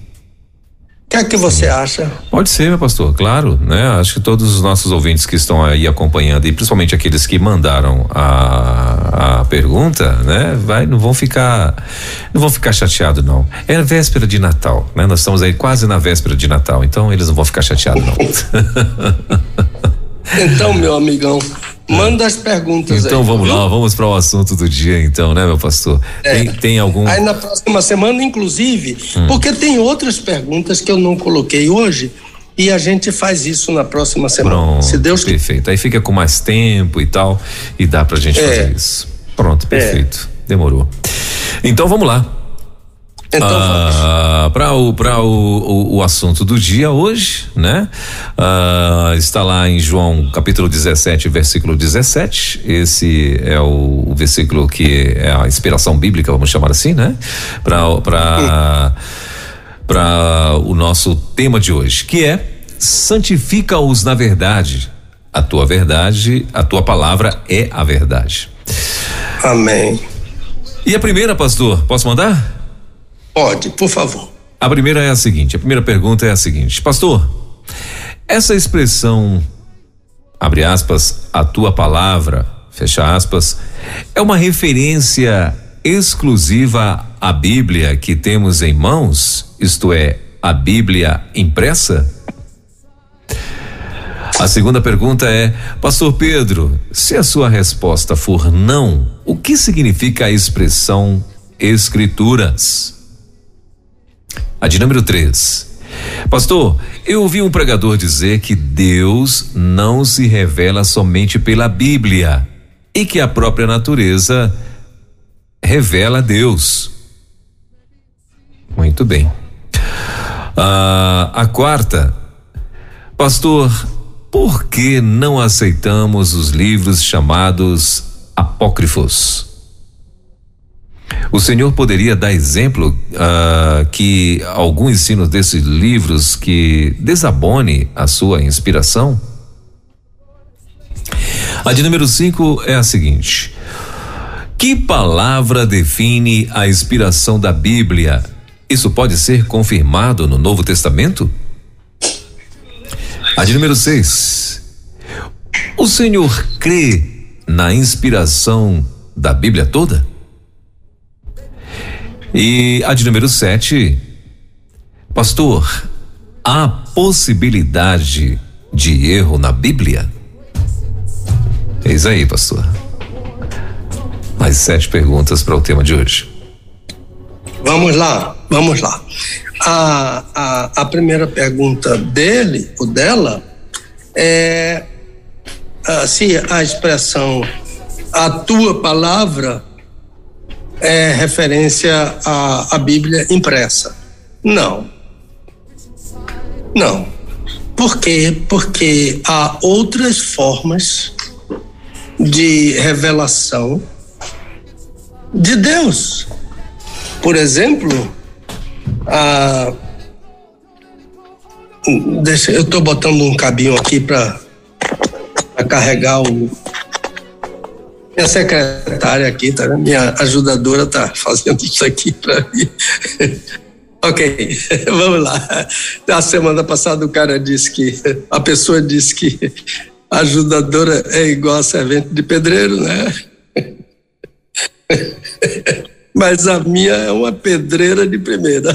O que é que você acha? Pode ser, meu pastor, claro, né? Acho que todos os nossos ouvintes que estão aí acompanhando e principalmente aqueles que mandaram a, a pergunta, né? Vai, não vão ficar, não vão ficar chateados não. É véspera de Natal, né? Nós estamos aí quase na véspera de Natal, então eles não vão ficar chateados não. Então, meu amigão, manda as perguntas então aí. vamos viu? lá, vamos para o assunto do dia então, né, meu pastor? É. Tem, tem algum Aí na próxima semana, inclusive, Hum. porque tem outras perguntas que eu não coloquei hoje e a gente faz isso na próxima semana. Pronto, Se Deus perfeito. Aí fica com mais tempo e tal e dá pra gente É. fazer isso. Pronto, perfeito. Demorou. Então vamos lá. Então. Ah, para o, pra o, o, o assunto do dia hoje, né? Ah, está lá em João capítulo 17, versículo 17. Esse é o, o versículo que é a inspiração bíblica, vamos chamar assim, né? Para para para o nosso tema de hoje, que é santifica-os na verdade. A tua verdade, a tua palavra é a verdade. Amém. E a primeira, pastor, posso mandar? Pode, por favor. A primeira é a seguinte, a primeira pergunta é a seguinte, pastor, essa expressão, abre aspas, a tua palavra, fecha aspas, é uma referência exclusiva à Bíblia que temos em mãos, isto é, a Bíblia impressa? A segunda pergunta é, Pastor Pedro, se a sua resposta for não, o que significa a expressão escrituras? A de número 3. Pastor, eu ouvi um pregador dizer que Deus não se revela somente pela Bíblia e que a própria natureza revela Deus. Muito bem. Ah, a quarta. Pastor, por que não aceitamos os livros chamados apócrifos? O senhor poderia dar exemplo ah, que algum ensino desses livros que desabone a sua inspiração? A de número 5 é a seguinte: Que palavra define a inspiração da Bíblia? Isso pode ser confirmado no Novo Testamento? A de número 6. O senhor crê na inspiração da Bíblia toda? E a de número 7. Pastor, há possibilidade de erro na Bíblia? Eis aí, pastor. Mais sete perguntas para o tema de hoje. Vamos lá, vamos lá. A, a, a primeira pergunta dele, ou dela, é ah, se a expressão a tua palavra é referência à, à Bíblia impressa. Não. Não. Por quê? Porque há outras formas de revelação de Deus. Por exemplo, a deixa, eu estou botando um cabinho aqui para carregar o Minha secretária aqui, tá? minha ajudadora está fazendo isso aqui para mim. ok, vamos lá. Na semana passada o cara disse que, a pessoa disse que a ajudadora é igual a servente de pedreiro, né? Mas a minha é uma pedreira de primeira.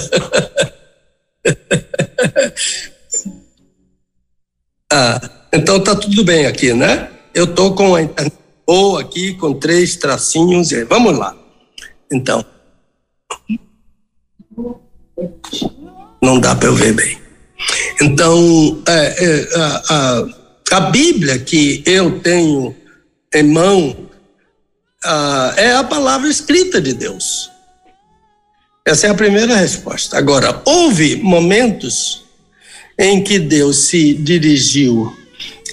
ah, então tá tudo bem aqui, né? Eu tô com a internet ou aqui com três tracinhos. Vamos lá. Então. Não dá para eu ver bem. Então, é, é, a, a, a, Bíblia que eu tenho em mão a, é a palavra escrita de Deus. Essa é a primeira resposta. Agora, houve momentos em que Deus se dirigiu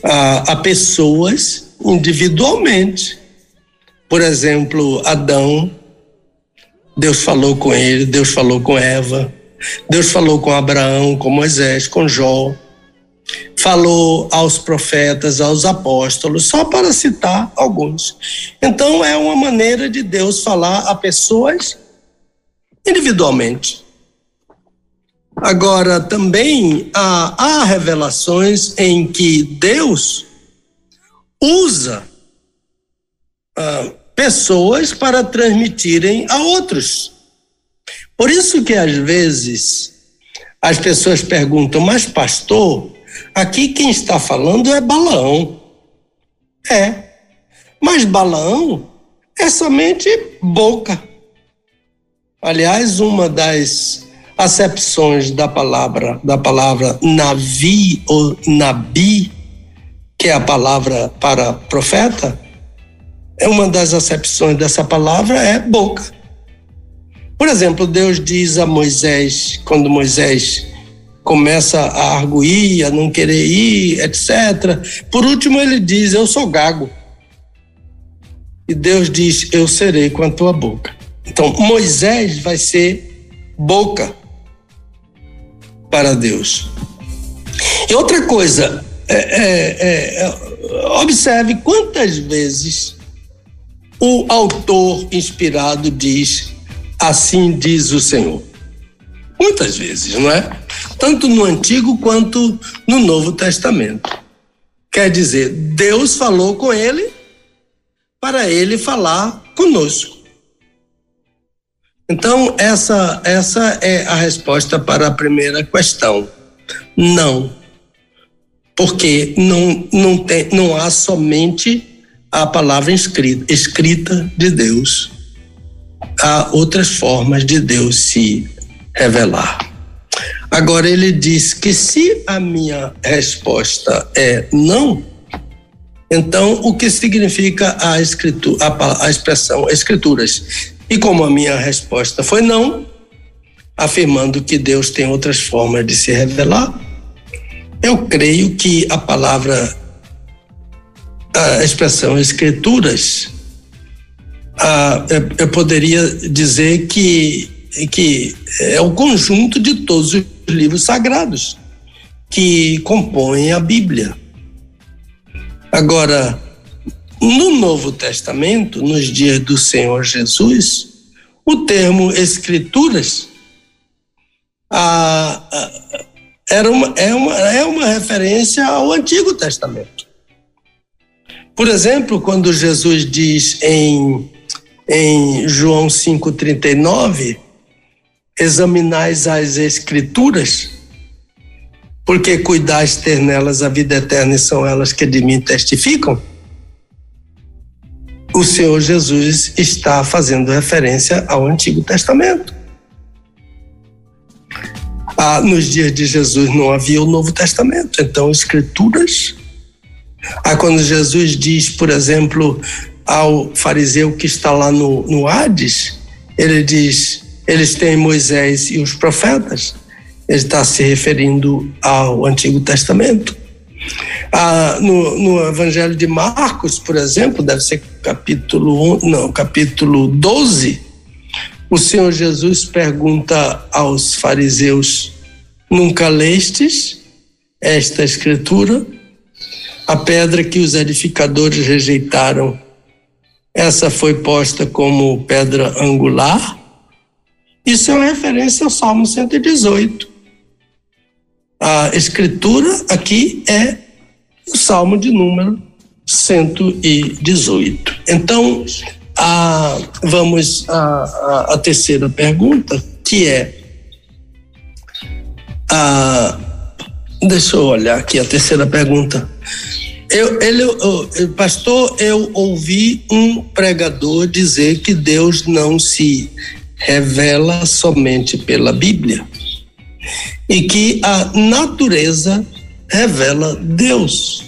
a pessoas individualmente. Por exemplo, Adão, Deus falou com ele, Deus falou com Eva, Deus falou com Abraão, com Moisés, com Jó, falou aos profetas, aos apóstolos, só para citar alguns. Então, é uma maneira de Deus falar a pessoas individualmente. Agora, também há, há revelações em que Deus usa ah, pessoas para transmitirem a outros. Por isso que às vezes as pessoas perguntam, mas pastor, aqui quem está falando é Balaão. É, mas Balaão é somente boca. Aliás, uma das acepções da palavra da palavra navi ou nabi que é a palavra para profeta, é uma das acepções dessa palavra é boca. Por exemplo, Deus diz a Moisés, quando Moisés começa a arguir, a não querer ir, etc. Por último, ele diz: Eu sou gago. E Deus diz: Eu serei com a tua boca. Então, Moisés vai ser boca para Deus. E outra coisa, é, é, é, observe quantas vezes o autor inspirado diz: Assim diz o Senhor. Muitas vezes, não é? Tanto no Antigo quanto no Novo Testamento. Quer dizer, Deus falou com ele para ele falar conosco. Então, essa, essa é a resposta para a primeira questão. Não porque não, não, tem, não há somente a palavra escrita, escrita de Deus. Há outras formas de Deus se revelar. Agora, ele diz que se a minha resposta é não, então o que significa a, escritura, a, a expressão escrituras? E como a minha resposta foi não, afirmando que Deus tem outras formas de se revelar, eu creio que a palavra, a expressão escrituras, a, eu poderia dizer que, que é o conjunto de todos os livros sagrados que compõem a Bíblia. Agora, no Novo Testamento, nos dias do Senhor Jesus, o termo escrituras a, a, era uma, é, uma, é uma referência ao Antigo Testamento. Por exemplo, quando Jesus diz em, em João 5,39: examinais as Escrituras, porque cuidais ter nelas a vida eterna e são elas que de mim testificam. O Senhor Jesus está fazendo referência ao Antigo Testamento. Ah, nos dias de Jesus não havia o Novo Testamento, então escrituras. Ah, quando Jesus diz, por exemplo, ao fariseu que está lá no, no Hades, ele diz: eles têm Moisés e os profetas. Ele está se referindo ao Antigo Testamento. Ah, no, no, Evangelho de Marcos, por exemplo, deve ser capítulo 1, não, capítulo 12, o Senhor Jesus pergunta aos fariseus: Nunca lestes esta escritura? A pedra que os edificadores rejeitaram essa foi posta como pedra angular. Isso é uma referência ao Salmo 118. A escritura aqui é o Salmo de número 118. Então, a, vamos à, à terceira pergunta, que é a, deixa eu olhar aqui a terceira pergunta. Eu, ele, eu, pastor, eu ouvi um pregador dizer que Deus não se revela somente pela Bíblia e que a natureza revela Deus.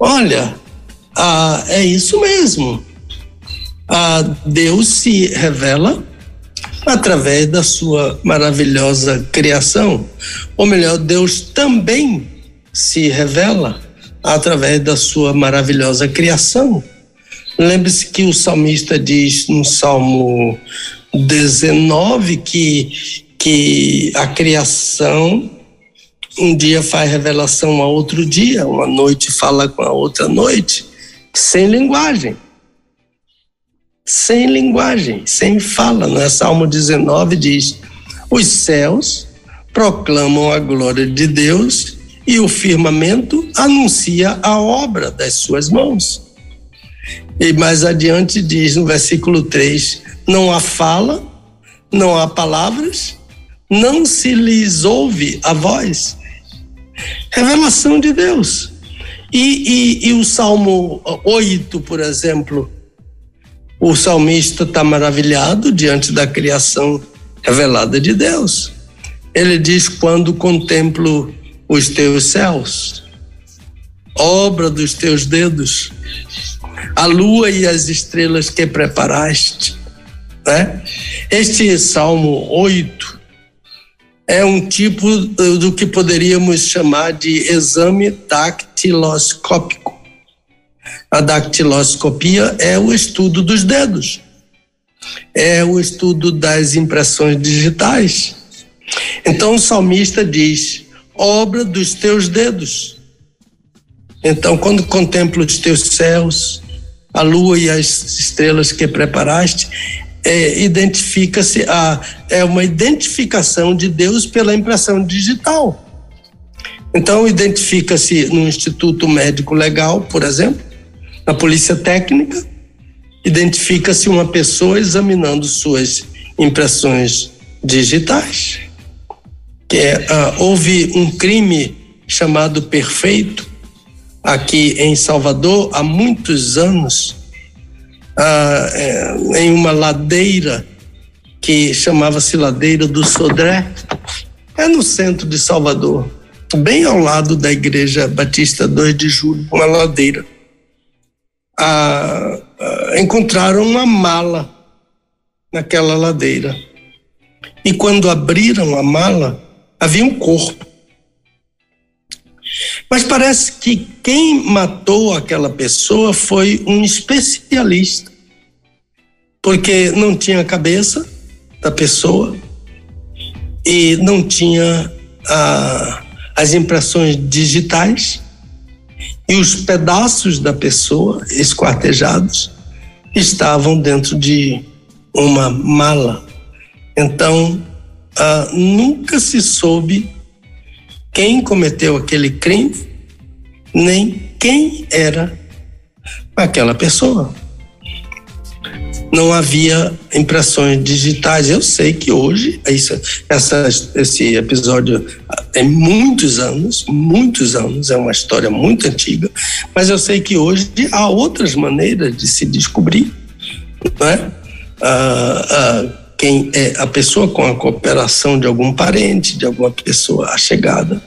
Olha, ah, é isso mesmo. Ah, Deus se revela através da sua maravilhosa criação. Ou melhor, Deus também se revela através da sua maravilhosa criação. Lembre-se que o salmista diz no Salmo 19 que, que a criação um dia faz revelação a outro dia, uma noite fala com a outra noite, sem linguagem. Sem linguagem, sem fala. No é? Salmo 19 diz: Os céus proclamam a glória de Deus e o firmamento anuncia a obra das suas mãos. E mais adiante diz no versículo 3: Não há fala, não há palavras, não se lhes ouve a voz. Revelação de Deus. E, e, e o Salmo 8, por exemplo, o salmista está maravilhado diante da criação revelada de Deus. Ele diz: Quando contemplo os teus céus, obra dos teus dedos, a lua e as estrelas que preparaste. Né? Este Salmo 8 é um tipo do que poderíamos chamar de exame dactiloscópico. A dactiloscopia é o estudo dos dedos, é o estudo das impressões digitais. Então o salmista diz: obra dos teus dedos. Então, quando contemplo os teus céus, a lua e as estrelas que preparaste, é, identifica-se a é uma identificação de Deus pela impressão digital. Então, identifica-se no Instituto Médico Legal, por exemplo, na Polícia Técnica, identifica-se uma pessoa examinando suas impressões digitais é, uh, houve um crime chamado Perfeito aqui em Salvador há muitos anos, uh, é, em uma ladeira que chamava-se Ladeira do Sodré, é no centro de Salvador, bem ao lado da Igreja Batista 2 de Julho, uma ladeira. Ah, ah, encontraram uma mala naquela ladeira. E quando abriram a mala, havia um corpo. Mas parece que quem matou aquela pessoa foi um especialista, porque não tinha a cabeça da pessoa e não tinha a, as impressões digitais e os pedaços da pessoa esquartejados estavam dentro de uma mala. Então, ah, nunca se soube quem cometeu aquele crime, nem quem era aquela pessoa. Não havia impressões digitais. Eu sei que hoje, isso, essa, esse episódio tem muitos anos, muitos anos, é uma história muito antiga, mas eu sei que hoje há outras maneiras de se descobrir, não é? Ah, ah, quem é a pessoa com a cooperação de algum parente, de alguma pessoa achegada,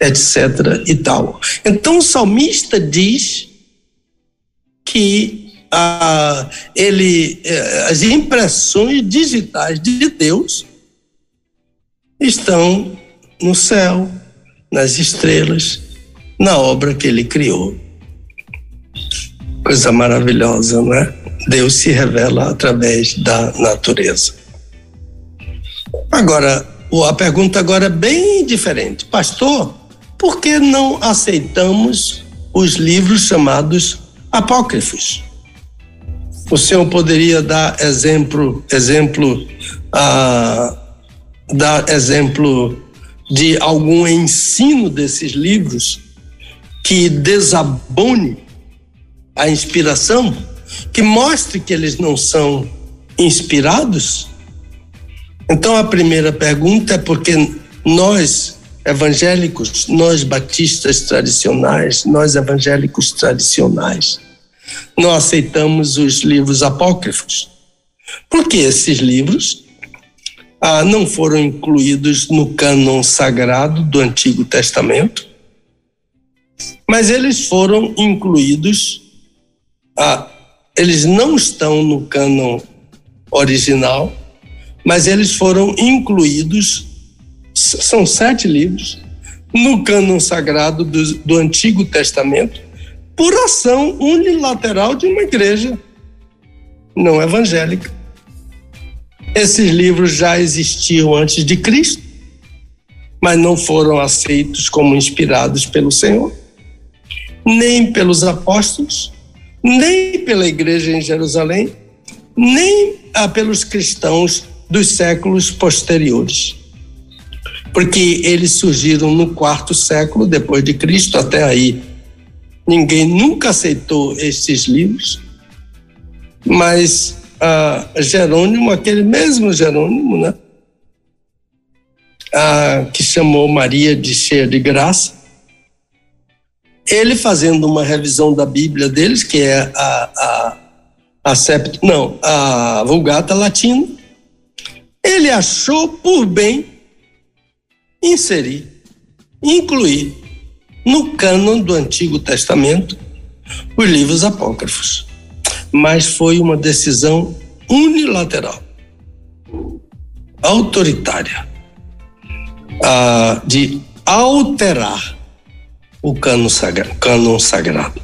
etc. e tal. Então o salmista diz que ah, ele, eh, as impressões digitais de Deus estão no céu, nas estrelas, na obra que ele criou. Coisa maravilhosa, não é? Deus se revela através da natureza. Agora, a pergunta agora é bem diferente. Pastor, por que não aceitamos os livros chamados apócrifos? O senhor poderia dar exemplo, exemplo, ah, dar exemplo de algum ensino desses livros que desabone a inspiração, que mostre que eles não são inspirados? Então a primeira pergunta é porque nós evangélicos, nós batistas tradicionais, nós evangélicos tradicionais, não aceitamos os livros apócrifos. Porque esses livros ah, não foram incluídos no cânon sagrado do Antigo Testamento, mas eles foram incluídos, ah, eles não estão no cânon original, mas eles foram incluídos, são sete livros, no cânon sagrado do, do Antigo Testamento, por ação unilateral de uma igreja não evangélica. Esses livros já existiam antes de Cristo, mas não foram aceitos como inspirados pelo Senhor, nem pelos apóstolos, nem pela igreja em Jerusalém, nem ah, pelos cristãos dos séculos posteriores. Porque eles surgiram no quarto século depois de Cristo, até aí. Ninguém nunca aceitou estes livros, mas ah, Jerônimo, aquele mesmo Jerônimo, né? Ah, que chamou Maria de cheia de graça, ele fazendo uma revisão da Bíblia deles, que é a, a, a sept, não, a Vulgata Latina, ele achou por bem inserir, incluir no cânon do Antigo Testamento os livros apócrifos mas foi uma decisão unilateral, autoritária, de alterar o cânon sagrado, sagrado.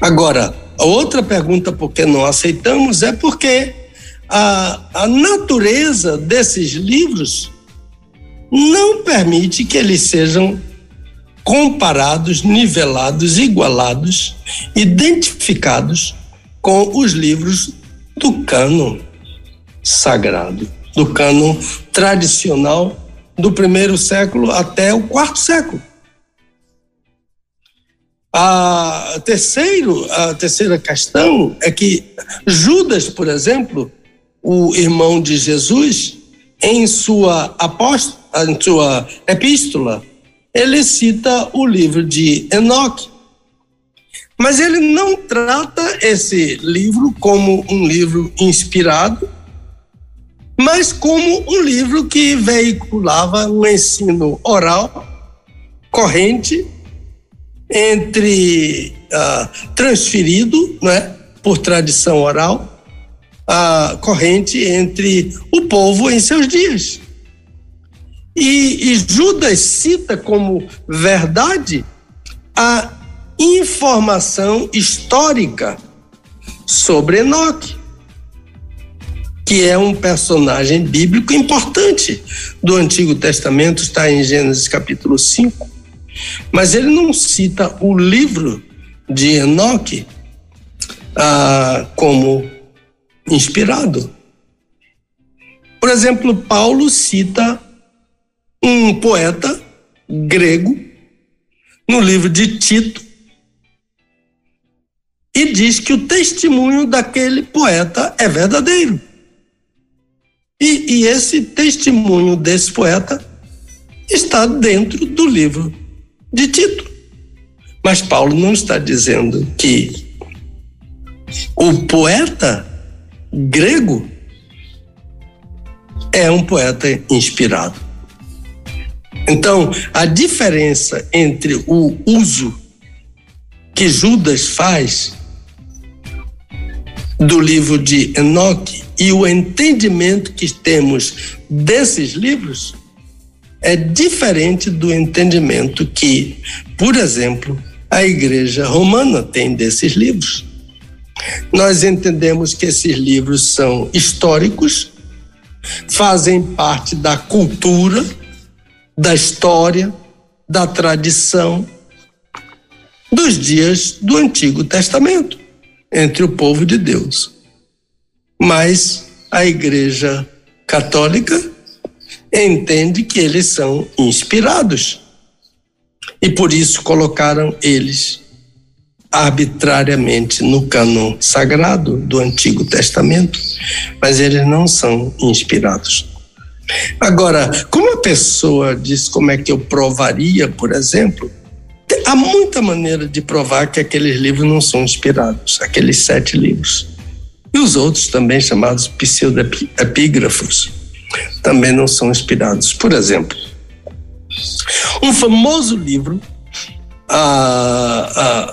Agora, a outra pergunta por que não aceitamos é porque a, a natureza desses livros não permite que eles sejam comparados, nivelados, igualados, identificados com os livros do cânon sagrado, do cânon tradicional do primeiro século até o quarto século. A, terceiro, a terceira questão é que Judas, por exemplo, o irmão de Jesus, em sua apóstola, em sua epístola, ele cita o livro de Enoque. Mas ele não trata esse livro como um livro inspirado, mas como um livro que veiculava um ensino oral corrente entre uh, transferido, né, por tradição oral, uh, corrente entre o povo em seus dias. E, e Judas cita como verdade a informação histórica sobre Enoque, que é um personagem bíblico importante do Antigo Testamento, está em Gênesis capítulo 5. Mas ele não cita o livro de Enoque ah, como inspirado. Por exemplo, Paulo cita um poeta grego no livro de Tito, e diz que o testemunho daquele poeta é verdadeiro. E, e esse testemunho desse poeta está dentro do livro de Tito. Mas Paulo não está dizendo que o poeta grego é um poeta inspirado. Então, a diferença entre o uso que Judas faz do livro de Enoque e o entendimento que temos desses livros é diferente do entendimento que, por exemplo, a Igreja Romana tem desses livros. Nós entendemos que esses livros são históricos, fazem parte da cultura, da história, da tradição dos dias do Antigo Testamento. entre o povo de Deus. Mas a Igreja Católica entende que eles são inspirados. E por isso colocaram eles arbitrariamente no cânon sagrado do Antigo Testamento, mas eles não são inspirados. Agora, como a pessoa diz como é que eu provaria, por exemplo, há muita maneira de provar que aqueles livros não são inspirados, aqueles sete livros. E os outros também chamados pseudoepígrafos também não são inspirados. Por exemplo, um famoso livro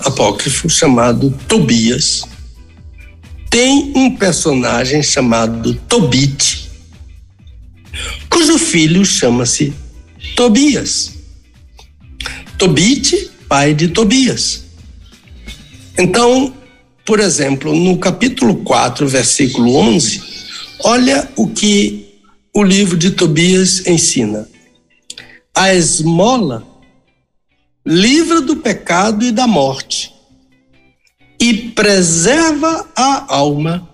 apócrifo chamado Tobias tem um personagem chamado Tobit, cujo filho chama-se Tobias. Tobit, pai de Tobias. Então, por exemplo, no capítulo 4, versículo 11, olha o que o livro de Tobias ensina. A esmola livra do pecado e da morte e preserva a alma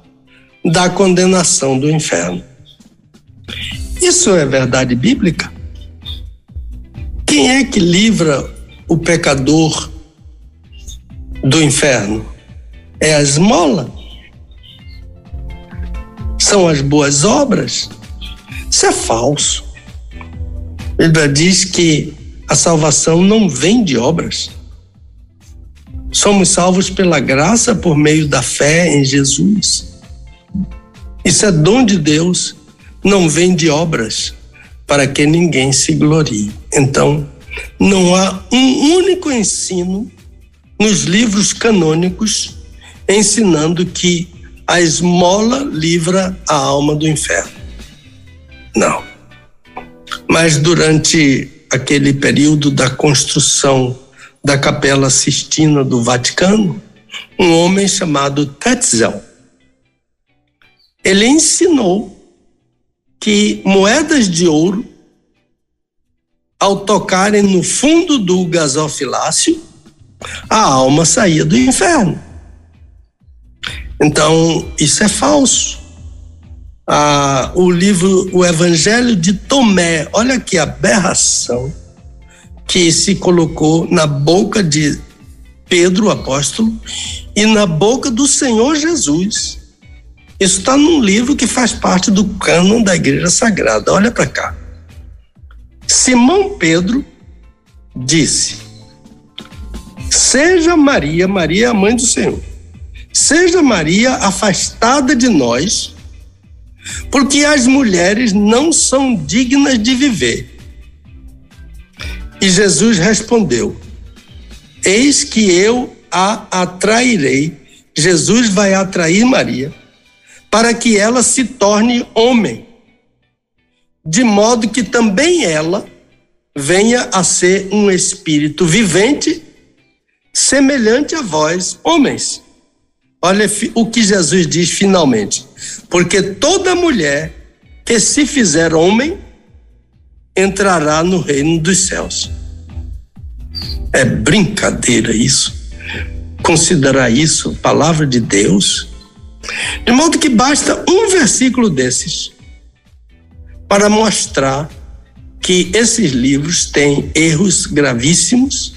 da condenação do inferno. Isso é verdade bíblica? Quem é que livra o pecador do inferno? É a esmola? São as boas obras? Isso é falso. Ele diz que a salvação não vem de obras. Somos salvos pela graça por meio da fé em Jesus. Isso é dom de Deus, não vem de obras para que ninguém se glorie. Então, não há um único ensino nos livros canônicos ensinando que a esmola livra a alma do inferno. Não. Mas durante aquele período da construção da Capela Sistina do Vaticano, um homem chamado Tetzel. Ele ensinou que moedas de ouro, ao tocarem no fundo do gasofilácio, a alma saía do inferno. Então, isso é falso. Ah, o livro, o Evangelho de Tomé, olha que aberração que se colocou na boca de Pedro, apóstolo, e na boca do Senhor Jesus. Isso está num livro que faz parte do cânon da Igreja Sagrada. Olha para cá. Simão Pedro disse: Seja Maria, Maria é a mãe do Senhor, seja Maria afastada de nós, porque as mulheres não são dignas de viver. E Jesus respondeu: Eis que eu a atrairei. Jesus vai atrair Maria para que ela se torne homem, de modo que também ela venha a ser um espírito vivente, semelhante a vós, homens. Olha o que Jesus diz finalmente: porque toda mulher que se fizer homem entrará no reino dos céus. É brincadeira isso. Considerar isso palavra de Deus de modo que basta um versículo desses para mostrar que esses livros têm erros gravíssimos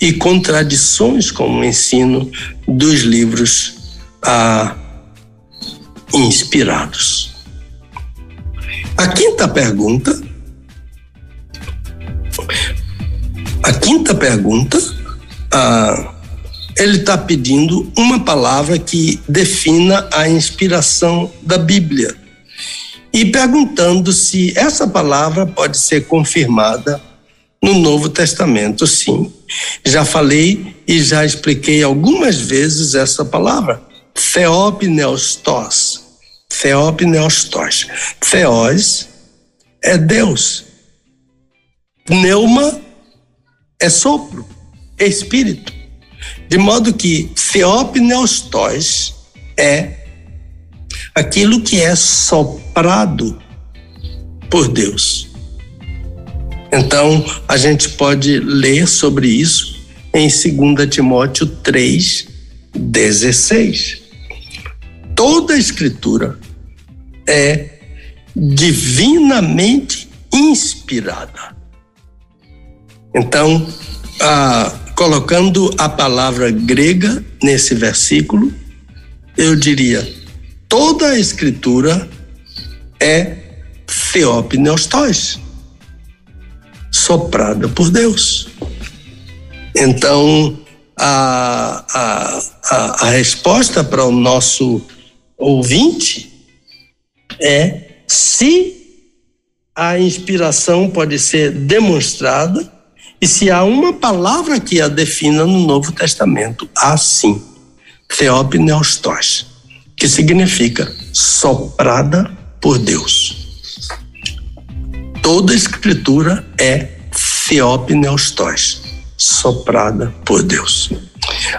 e contradições com o ensino dos livros ah, inspirados. A quinta pergunta. A quinta pergunta. Ah, ele está pedindo uma palavra que defina a inspiração da Bíblia e perguntando se essa palavra pode ser confirmada no Novo Testamento. Sim, já falei e já expliquei algumas vezes essa palavra, Theopneustos. Theopneustos. Theos é Deus. Pneuma é sopro, é espírito. De modo que Theopneustos é aquilo que é soprado por Deus. Então, a gente pode ler sobre isso em 2 Timóteo 3, 16. Toda a escritura é divinamente inspirada. Então, ah, colocando a palavra grega nesse versículo, eu diria: toda a escritura é theopneustos, soprada por Deus. Então, a, a, a, a resposta para o nosso ouvinte é se a inspiração pode ser demonstrada e se há uma palavra que a defina no Novo Testamento, assim, Theopneustos, que significa soprada por Deus. Toda escritura é Theopneustos, soprada por Deus.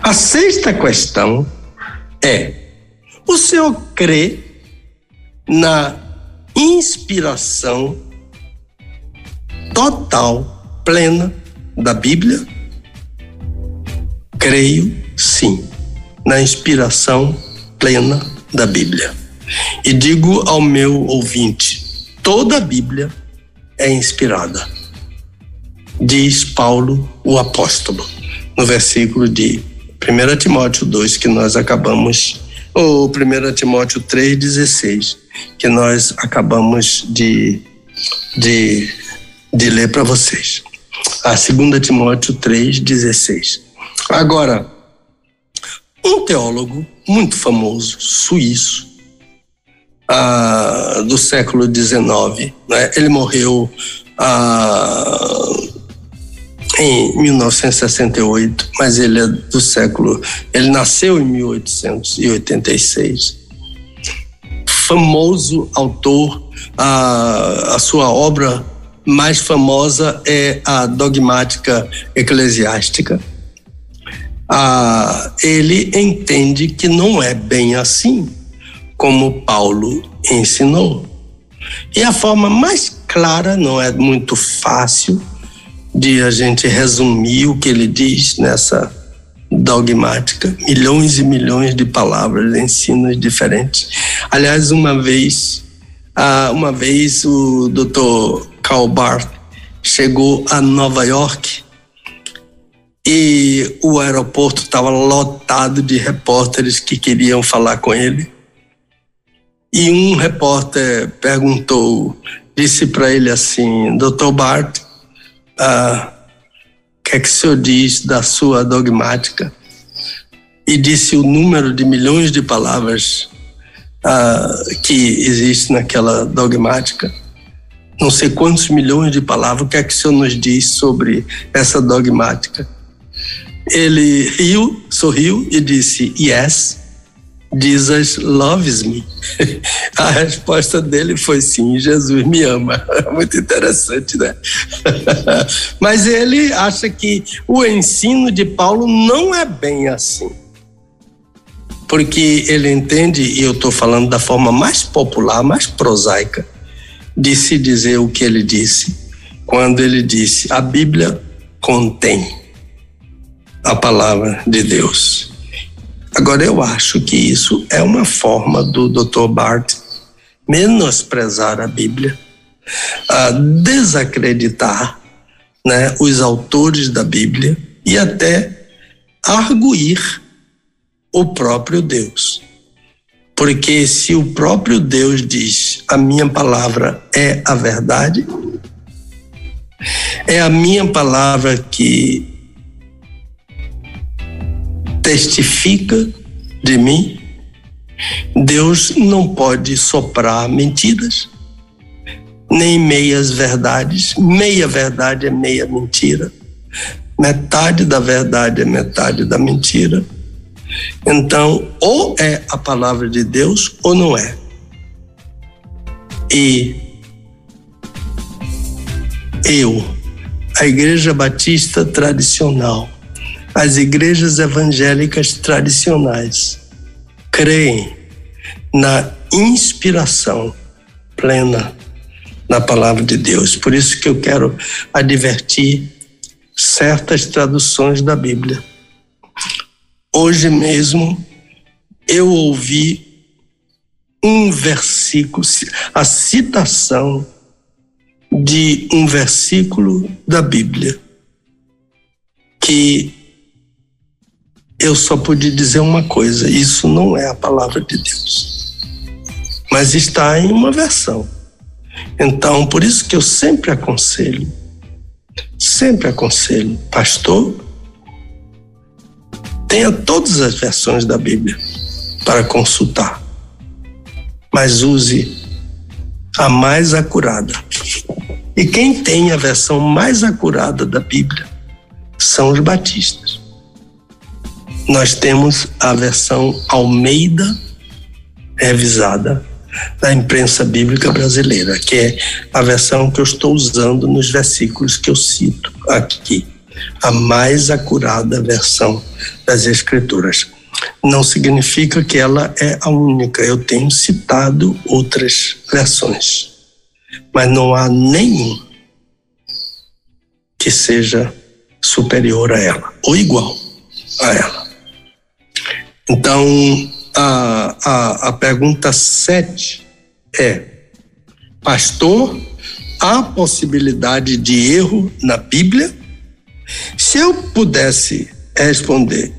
A sexta questão é: o senhor crê na inspiração total, plena da Bíblia? Creio sim, na inspiração plena da Bíblia. E digo ao meu ouvinte: toda a Bíblia é inspirada. Diz Paulo, o apóstolo, no versículo de 1 Timóteo 2, que nós acabamos, ou 1 Timóteo 3,16, que nós acabamos de, de, de ler para vocês a 2 Timóteo 3,16. Agora, um teólogo muito famoso, suíço, ah, do século XIX, né? ele morreu ah, em 1968, mas ele é do século. Ele nasceu em 1886. Famoso autor, a, a sua obra mais famosa é a dogmática eclesiástica. Ah, ele entende que não é bem assim como Paulo ensinou. E a forma mais clara, não é muito fácil de a gente resumir o que ele diz nessa dogmática, milhões e milhões de palavras, ensinos diferentes. Aliás, uma vez, ah, uma vez o doutor Karl Barth chegou a Nova York e o aeroporto estava lotado de repórteres que queriam falar com ele. E um repórter perguntou, disse para ele assim: Dr. Bart, ah, o que é que o senhor diz da sua dogmática? E disse o número de milhões de palavras ah, que existe naquela dogmática não sei quantos milhões de palavras, o que é que o senhor nos diz sobre essa dogmática? Ele riu, sorriu e disse: Yes, Jesus loves me. A resposta dele foi sim, Jesus me ama. Muito interessante, né? Mas ele acha que o ensino de Paulo não é bem assim. Porque ele entende, e eu estou falando da forma mais popular, mais prosaica, de se dizer o que ele disse, quando ele disse: a Bíblia contém a palavra de Deus. Agora, eu acho que isso é uma forma do Dr. Bart menosprezar a Bíblia, a desacreditar né, os autores da Bíblia e até arguir o próprio Deus. Porque se o próprio Deus diz: a minha palavra é a verdade, é a minha palavra que testifica de mim, Deus não pode soprar mentiras, nem meias verdades. Meia verdade é meia mentira. Metade da verdade é metade da mentira. Então, ou é a palavra de Deus ou não é. E eu, a Igreja Batista tradicional, as igrejas evangélicas tradicionais, creem na inspiração plena na palavra de Deus. Por isso que eu quero advertir certas traduções da Bíblia Hoje mesmo eu ouvi um versículo, a citação de um versículo da Bíblia que eu só pude dizer uma coisa: isso não é a palavra de Deus. Mas está em uma versão. Então, por isso que eu sempre aconselho, sempre aconselho, pastor, tenha todas as versões da Bíblia para consultar, mas use a mais acurada. E quem tem a versão mais acurada da Bíblia são os batistas. Nós temos a versão Almeida revisada da imprensa bíblica brasileira, que é a versão que eu estou usando nos versículos que eu cito aqui, a mais acurada versão das Escrituras. Não significa que ela é a única, eu tenho citado outras versões mas não há nenhum que seja superior a ela ou igual a ela. Então, a, a, a pergunta 7 é: Pastor, há possibilidade de erro na Bíblia? Se eu pudesse responder,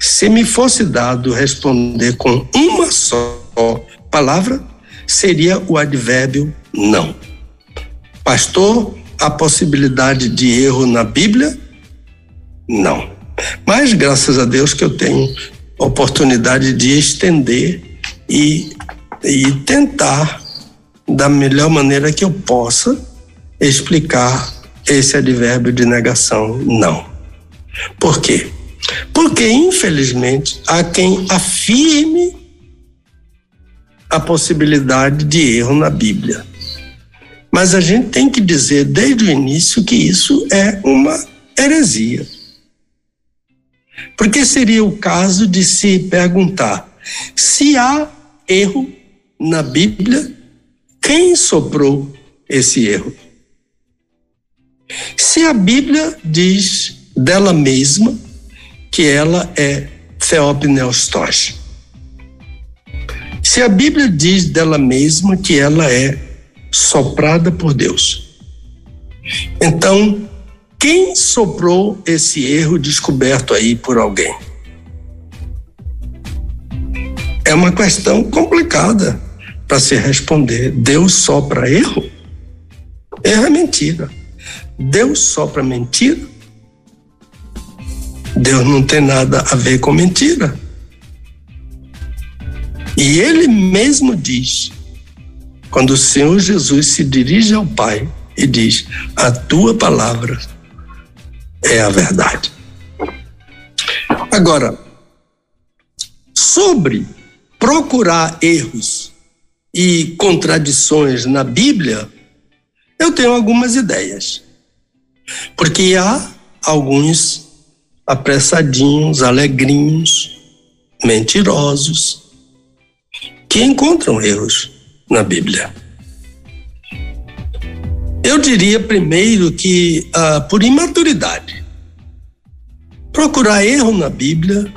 se me fosse dado responder com uma só palavra, seria o advérbio não. Pastor, há possibilidade de erro na Bíblia? Não. Mas graças a Deus que eu tenho oportunidade de estender e, e tentar, da melhor maneira que eu possa, explicar esse advérbio de negação, não. Por quê? Porque, infelizmente, há quem afirme a possibilidade de erro na Bíblia. Mas a gente tem que dizer desde o início que isso é uma heresia. Porque seria o caso de se perguntar: se há erro na Bíblia, quem soprou esse erro? Se a Bíblia diz dela mesma que ela é Theopneustos, se a Bíblia diz dela mesma que ela é soprada por Deus. Então, quem soprou esse erro descoberto aí por alguém? É uma questão complicada para se responder. Deus sopra erro? Erro é mentira. Deus sopra mentira? Deus não tem nada a ver com mentira. E ele mesmo diz quando o Senhor Jesus se dirige ao Pai e diz: A tua palavra é a verdade. Agora, sobre procurar erros e contradições na Bíblia, eu tenho algumas ideias. Porque há alguns apressadinhos, alegrinhos, mentirosos, que encontram erros na Bíblia? Eu diria primeiro que ah, por imaturidade. Procurar erro na Bíblia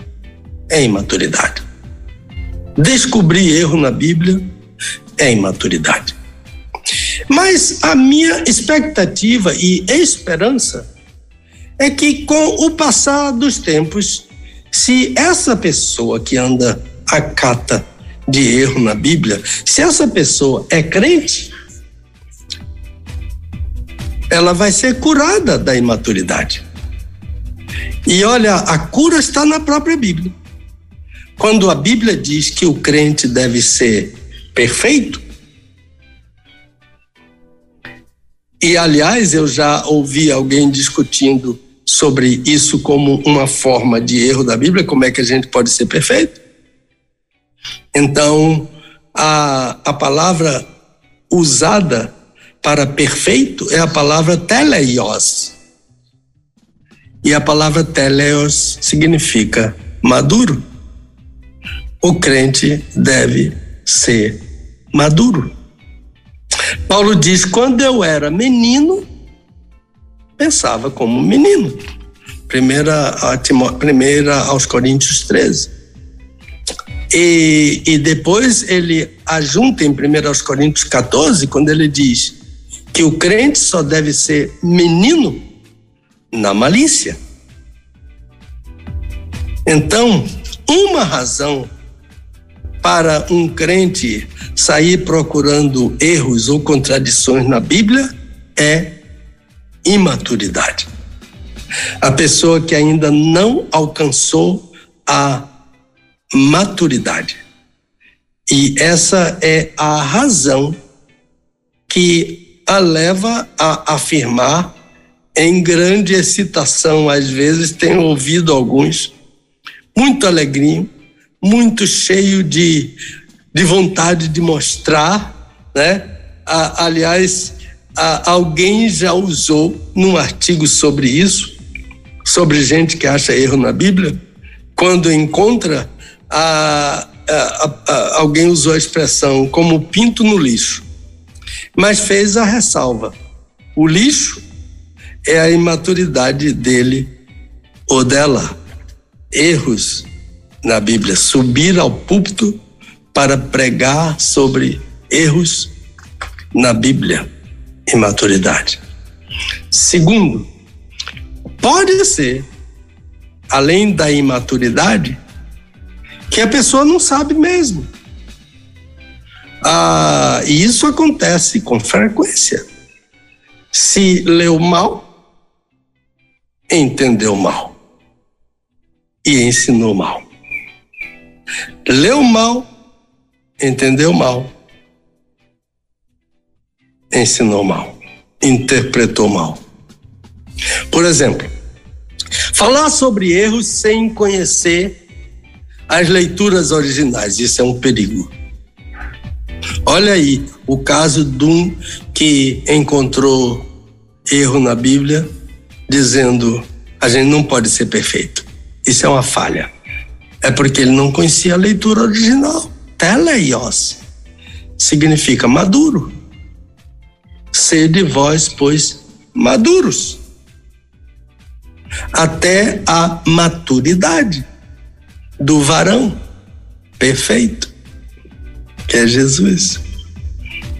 é imaturidade. Descobrir erro na Bíblia é imaturidade. Mas a minha expectativa e esperança é que com o passar dos tempos, se essa pessoa que anda acata de erro na Bíblia, se essa pessoa é crente, ela vai ser curada da imaturidade. E olha, a cura está na própria Bíblia. Quando a Bíblia diz que o crente deve ser perfeito, e aliás, eu já ouvi alguém discutindo sobre isso como uma forma de erro da Bíblia, como é que a gente pode ser perfeito? Então, a, a palavra usada para perfeito é a palavra teleios. E a palavra teleios significa maduro. O crente deve ser maduro. Paulo diz: quando eu era menino, pensava como menino. Primeira, primeira aos Coríntios 13. E, e depois ele ajunta em 1 aos Coríntios 14, quando ele diz que o crente só deve ser menino na malícia. Então, uma razão para um crente sair procurando erros ou contradições na Bíblia é imaturidade. A pessoa que ainda não alcançou a maturidade. E essa é a razão que a leva a afirmar em grande excitação, às vezes tenho ouvido alguns, muito alegrinho, muito cheio de, de vontade de mostrar, né? Aliás, alguém já usou num artigo sobre isso, sobre gente que acha erro na Bíblia, quando encontra alguém usou a expressão como pinto no lixo, mas fez a ressalva: o lixo é a imaturidade dele ou dela. Erros na Bíblia, subir ao púlpito para pregar sobre erros na Bíblia, imaturidade. Segundo, pode ser, além da imaturidade, que a pessoa não sabe mesmo. Ah, e isso acontece com frequência. Se leu mal, entendeu mal e ensinou mal. Leu mal, entendeu mal, ensinou mal, interpretou mal. Por exemplo, falar sobre erros sem conhecer as leituras originais. Isso é um perigo. Olha aí o caso de um que encontrou erro na Bíblia, dizendo: a gente não pode ser perfeito. Isso é uma falha. É porque ele não conhecia a leitura original. Teleios significa maduro. Sede vós, pois, maduros. Até a maturidade do varão perfeito, que é Jesus.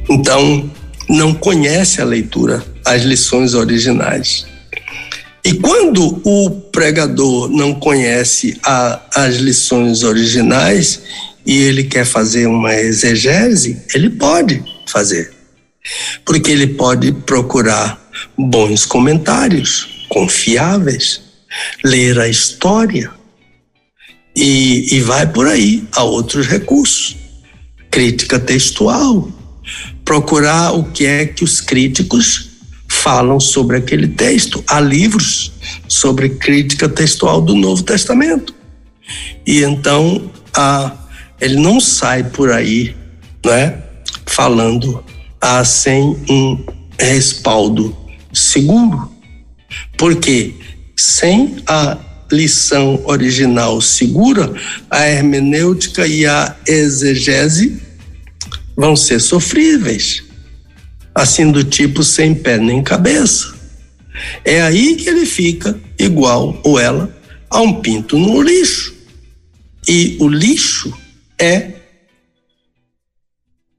Então, não conhece a leitura, as lições originais. E quando o pregador não conhece a, as lições originais e ele quer fazer uma exegese, ele pode fazer. Porque ele pode procurar bons comentários, confiáveis, ler a história, e, e vai por aí a outros recursos. Crítica textual, procurar o que é que os críticos falam sobre aquele texto. Há livros sobre crítica textual do Novo Testamento. E então a, ele não sai por aí né, falando ah, sem um respaldo seguro. Porque sem a lição original segura, a hermenêutica e a exegese vão ser sofríveis, assim do tipo sem pé nem cabeça. É aí que ele fica igual ou ela a um pinto no lixo. E o lixo é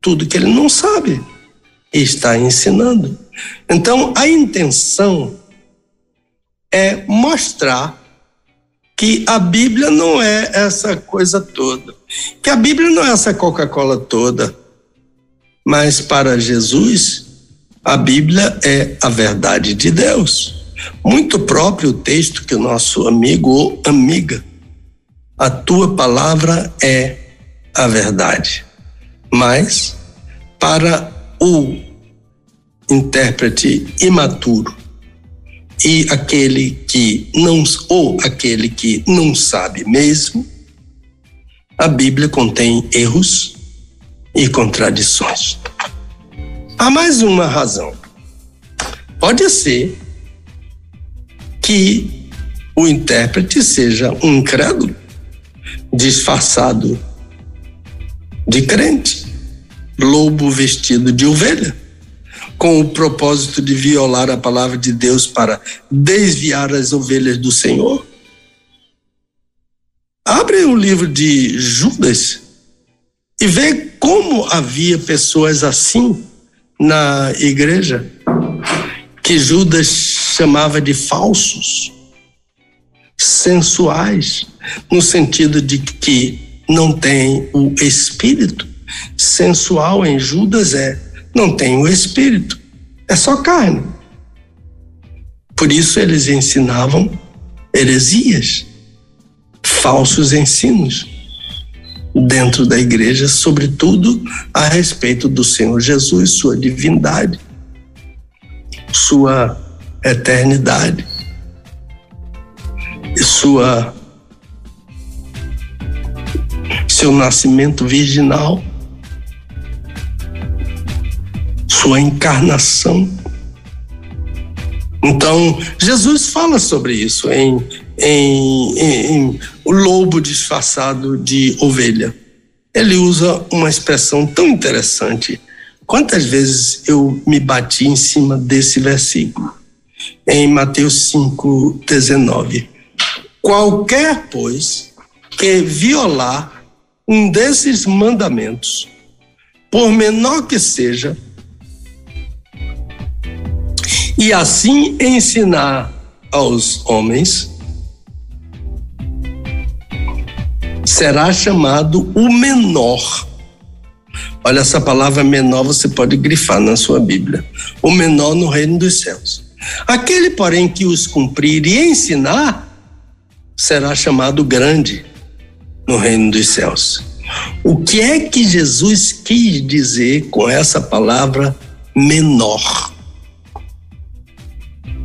tudo que ele não sabe e está ensinando. Então, a intenção é mostrar que a Bíblia não é essa coisa toda, que a Bíblia não é essa Coca-Cola toda, mas para Jesus, a Bíblia é a verdade de Deus. Muito próprio o texto que o nosso amigo ou amiga, a tua palavra é a verdade. Mas, para o intérprete imaturo, e aquele que não ou aquele que não sabe mesmo, a Bíblia contém erros e contradições. Há mais uma razão. Pode ser que o intérprete seja um incrédulo, disfarçado de crente, lobo vestido de ovelha. com o propósito de violar a palavra de Deus para desviar as ovelhas do Senhor? Abre o livro de Judas e vê como havia pessoas assim na igreja, que Judas chamava de falsos, sensuais, no sentido de que não tem o espírito. Sensual em Judas é não tem o espírito, é só carne. Por isso eles ensinavam heresias, falsos ensinos dentro da igreja, sobretudo a respeito do Senhor Jesus, sua divindade, sua eternidade sua seu nascimento virginal sua encarnação. Então, Jesus fala sobre isso em, em, em, O Lobo Disfarçado de Ovelha. Ele usa uma expressão tão interessante. Quantas vezes eu me bati em cima desse versículo? Em Mateus 5, 19. Qualquer, pois, que violar um desses mandamentos, por menor que seja, e assim ensinar aos homens, será chamado o menor. Olha, essa palavra menor você pode grifar na sua Bíblia. O menor no reino dos céus. Aquele, porém, que os cumprir e ensinar, será chamado grande no reino dos céus. O que é que Jesus quis dizer com essa palavra menor?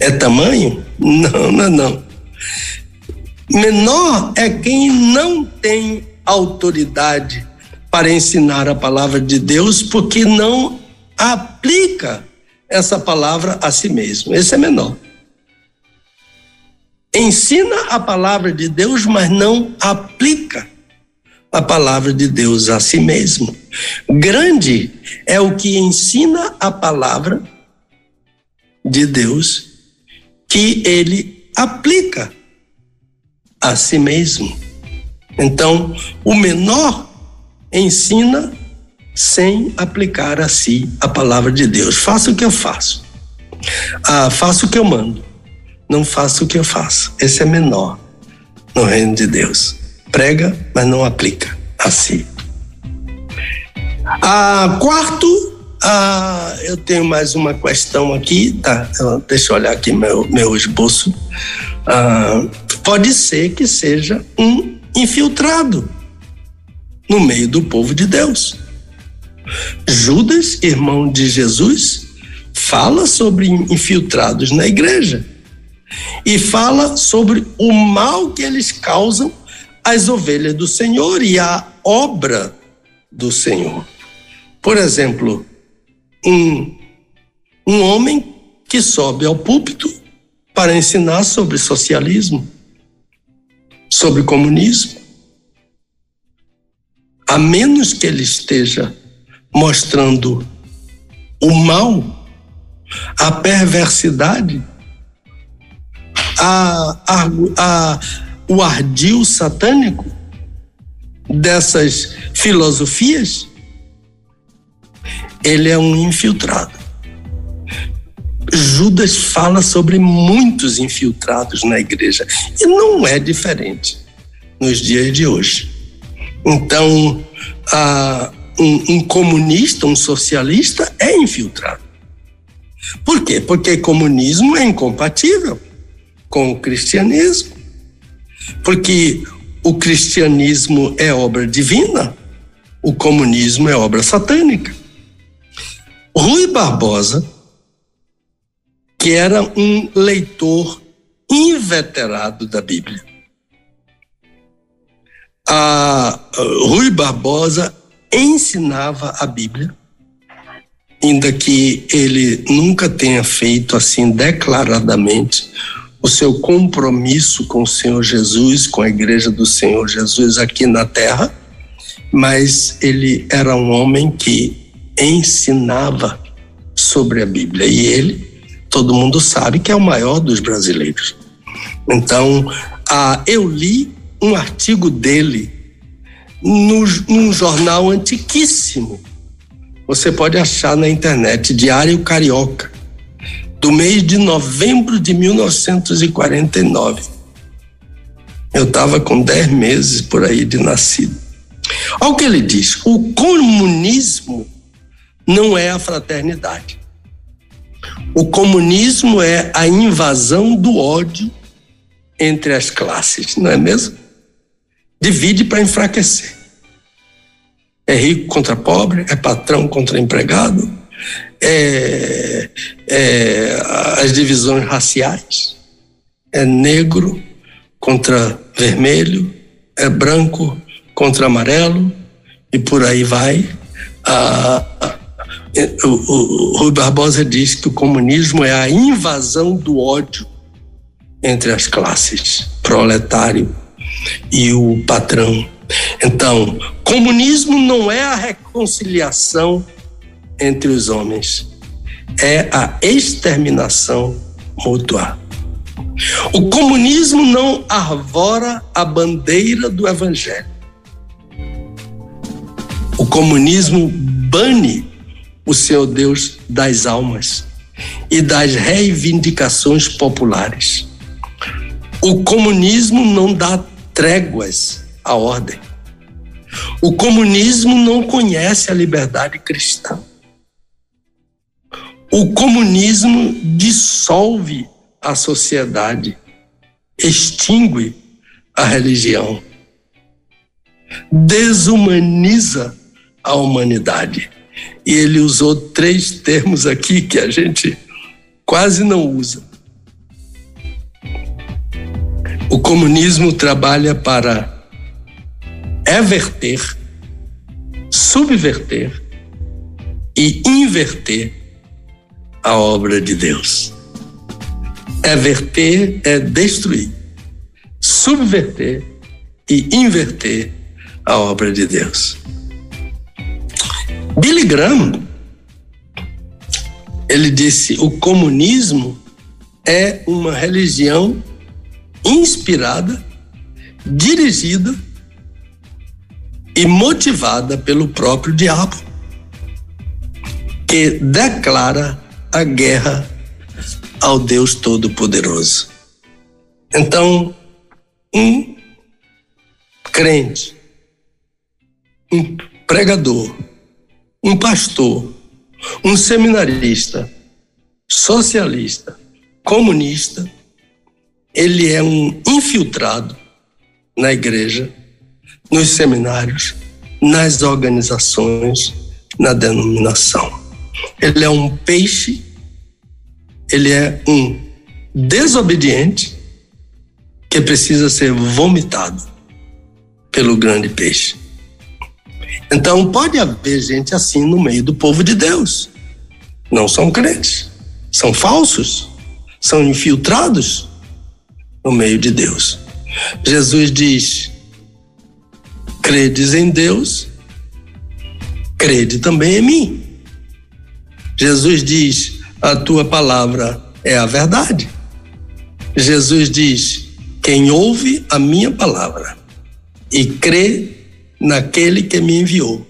é tamanho? Não, não, não. Menor é quem não tem autoridade para ensinar a palavra de Deus, porque não aplica essa palavra a si mesmo. Esse é menor. Ensina a palavra de Deus, mas não aplica a palavra de Deus a si mesmo. Grande é o que ensina a palavra de Deus que ele aplica a si mesmo. Então, o menor ensina sem aplicar a si a palavra de Deus. Faça o que eu faço. Ah, faça o que eu mando. Não faça o que eu faço. Esse é menor no reino de Deus. Prega, mas não aplica a si. Ah, quarto, ah, eu tenho mais uma questão aqui, tá? Deixa eu olhar aqui meu, meu esboço. Ah, pode ser que seja um infiltrado no meio do povo de Deus. Judas, irmão de Jesus, fala sobre infiltrados na igreja e fala sobre o mal que eles causam às ovelhas do Senhor e à obra do Senhor. Por exemplo, um, um homem que sobe ao púlpito para ensinar sobre socialismo, sobre comunismo. A menos que ele esteja mostrando o mal, a perversidade, a, a, a, o ardil satânico dessas filosofias, ele é um infiltrado. Judas fala sobre muitos infiltrados na igreja e não é diferente nos dias de hoje. Então, um, um comunista, um socialista é infiltrado. Por quê? Porque comunismo é incompatível com o cristianismo. Porque o cristianismo é obra divina, o comunismo é obra satânica. Rui Barbosa, que era um leitor inveterado da Bíblia. A Rui Barbosa ensinava a Bíblia, ainda que ele nunca tenha feito assim declaradamente o seu compromisso com o Senhor Jesus, com a igreja do Senhor Jesus aqui na terra, mas ele era um homem que ensinava sobre a Bíblia. E ele, todo mundo sabe que é o maior dos brasileiros. Então, ah, eu li um artigo dele no, num jornal antiquíssimo. Você pode achar na internet, Diário Carioca, do mês de novembro de 1949. Eu estava com 10 meses por aí de nascido. Olha o que ele diz: o comunismo não é a fraternidade. O comunismo é a invasão do ódio entre as classes, não é mesmo? Divide para enfraquecer. É rico contra pobre, é patrão contra empregado, é, é as divisões raciais, é negro contra vermelho, é branco contra amarelo e por aí vai. O, o, o Rui Barbosa diz que o comunismo é a invasão do ódio entre as classes, proletário e o patrão. Então, comunismo não é a reconciliação entre os homens, é a exterminação mútua. O comunismo não arvora a bandeira do evangelho. O comunismo bane o seu Deus das almas e das reivindicações populares. O comunismo não dá tréguas à ordem. O comunismo não conhece a liberdade cristã. O comunismo dissolve a sociedade, extingue a religião, desumaniza a humanidade. E ele usou três termos aqui que a gente quase não usa o comunismo trabalha para everter, subverter e inverter a obra de Deus. Everter é destruir, subverter e inverter a obra de Deus. Billy Graham, ele disse: o comunismo é uma religião inspirada, dirigida e motivada pelo próprio diabo, que declara a guerra ao Deus Todo-Poderoso. Então, um crente, um pregador, um pastor, um seminarista, socialista, comunista, ele é um infiltrado na igreja, nos seminários, nas organizações, na denominação. Ele é um peixe, ele é um desobediente que precisa ser vomitado pelo grande peixe. Então pode haver gente assim no meio do povo de Deus. Não são crentes, são falsos, são infiltrados no meio de Deus. Jesus diz: credes em Deus, crede também em mim. Jesus diz: a tua palavra é a verdade. Jesus diz: quem ouve a minha palavra e crê naquele que me enviou,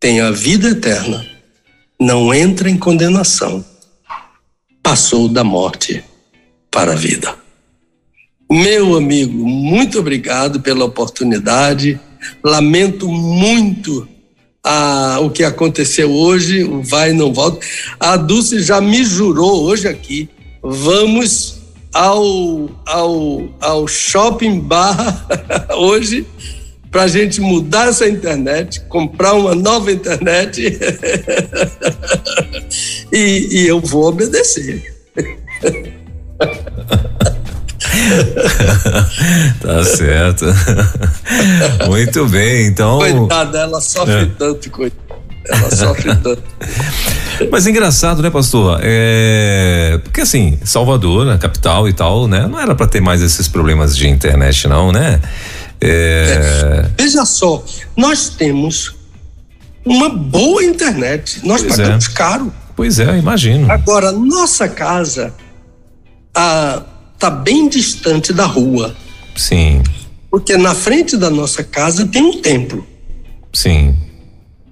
tem a vida eterna, não entra em condenação, passou da morte para a vida. Meu amigo, muito obrigado pela oportunidade. Lamento muito a, o que aconteceu hoje, o vai não volta. A Dulce já me jurou hoje aqui. Vamos ao, ao, ao shopping bar hoje para a gente mudar essa internet, comprar uma nova internet e, e eu vou obedecer. tá certo. Muito bem, então. Coitada, ela sofre é. tanto, coitada. Ela sofre tanto. Mas é engraçado, né, pastor? É, porque assim, Salvador, a capital e tal, né? Não era para ter mais esses problemas de internet, não, né? É... É, veja só, nós temos uma boa internet. Nós pois pagamos é. caro. Pois é, imagino. Agora, nossa casa ah, tá bem distante da rua, Sim, porque na frente da nossa casa tem um templo. sim,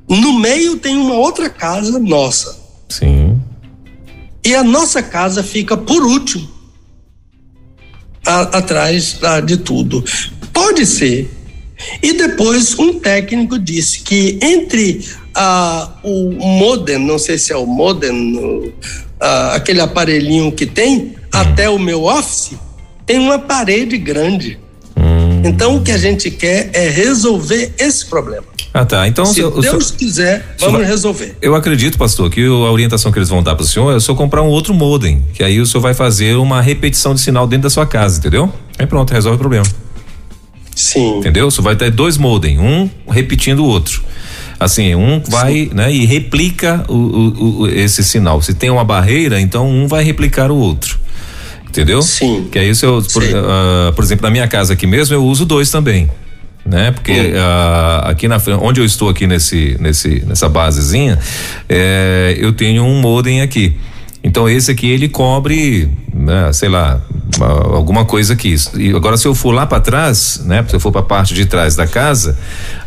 No meio tem uma outra casa nossa. sim. E a nossa casa fica por último, a- atrás ah, de tudo. Pode ser. E depois um técnico disse que entre ah, o modem, não sei se é o modem, o- ah, aquele aparelhinho que tem, até o meu office, tem uma parede grande. Hum. Então o que a gente quer é resolver esse problema. Ah, tá. Então, Se o senhor- Deus quiser, vamos resolver. Eu acredito, pastor, que o- a orientação que eles vão dar para o senhor é só comprar um outro modem, que aí o senhor vai fazer uma repetição de sinal dentro da sua casa, entendeu? Aí pronto, resolve o problema, Sim. entendeu? Você vai ter dois modem, um repetindo o outro. Assim, um vai, né, e replica o, o- o- esse sinal. Se tem uma barreira, então um vai replicar o outro. Entendeu? Sim. Que aí se eu, por, ah, por exemplo, na minha casa aqui mesmo, eu uso dois também. Né? Porque ah, aqui na frente, onde eu estou aqui nesse, nesse, nessa basezinha, eh, eu tenho um modem aqui. Então esse aqui ele cobre, né, sei lá, alguma coisa aqui. E agora se eu for lá para trás, né, se eu for para a parte de trás da casa,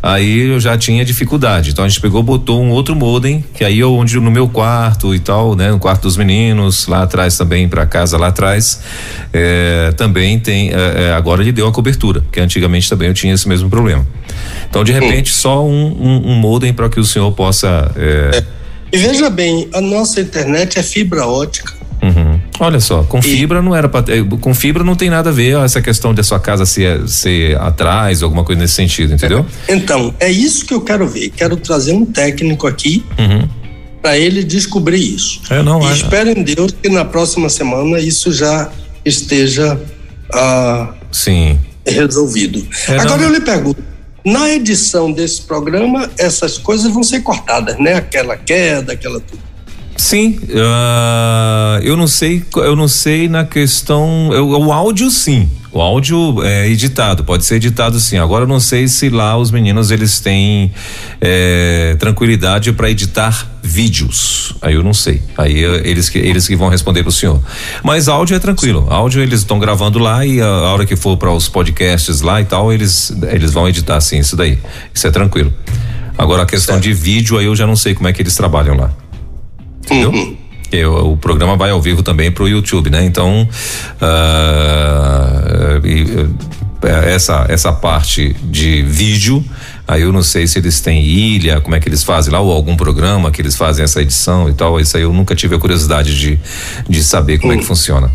aí eu já tinha dificuldade. Então a gente pegou, botou um outro modem, que aí eu onde no meu quarto e tal, né, no quarto dos meninos, lá atrás também para casa lá atrás, eh, também tem. eh, agora ele deu a cobertura, porque antigamente também eu tinha esse mesmo problema. Então de repente só um, um, um modem para que o senhor possa. eh, E veja bem, a nossa internet é fibra ótica. Uhum. Olha só, com fibra não era pra, ter- com fibra não tem nada a ver essa questão da sua casa ser, ser atrás, alguma coisa nesse sentido, entendeu? Então, é isso que eu quero ver. Quero trazer um técnico aqui Uhum. para ele descobrir isso. É, não, e é- espero em Deus que na próxima semana isso já esteja ah, Sim. resolvido. É, Agora não- eu lhe pergunto, na edição desse programa, essas coisas vão ser cortadas, né? Aquela queda, aquela tudo. Sim, ah, eu não sei, eu não sei na questão, eu- o áudio sim, o áudio é editado, pode ser editado sim. Agora eu não sei se lá os meninos eles têm eh, tranquilidade para editar vídeos. Aí eu não sei. Aí eh, eles que eles que vão responder pro senhor. Mas áudio é tranquilo. Áudio eles estão gravando lá e a, a hora que for para os podcasts lá e tal eles eles vão editar sim isso daí. Isso é tranquilo. Agora a questão de vídeo aí eu já não sei como é que eles trabalham lá entendeu? Porque o, o programa vai ao vivo também pro YouTube, né? Então, e, eh, essa essa parte de vídeo, aí eu não sei se eles têm ilha, como é que eles fazem lá ou algum programa que eles fazem essa edição e tal. Isso aí eu nunca tive a curiosidade de de saber como é que funciona.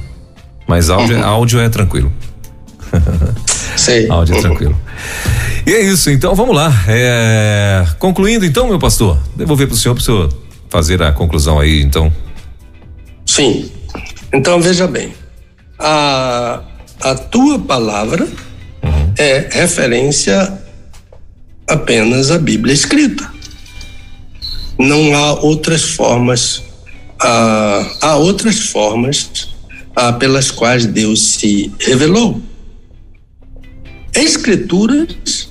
Mas áudio, áudio é tranquilo. Sei. Áudio é tranquilo. E é isso, então vamos lá. É, concluindo, então, meu pastor, devolver pro senhor, pro senhor fazer a conclusão aí, então. Sim. Então veja bem, a, a tua palavra é referência apenas à Bíblia escrita. Não há outras formas, ah, há outras formas ah, pelas quais Deus se revelou. Escrituras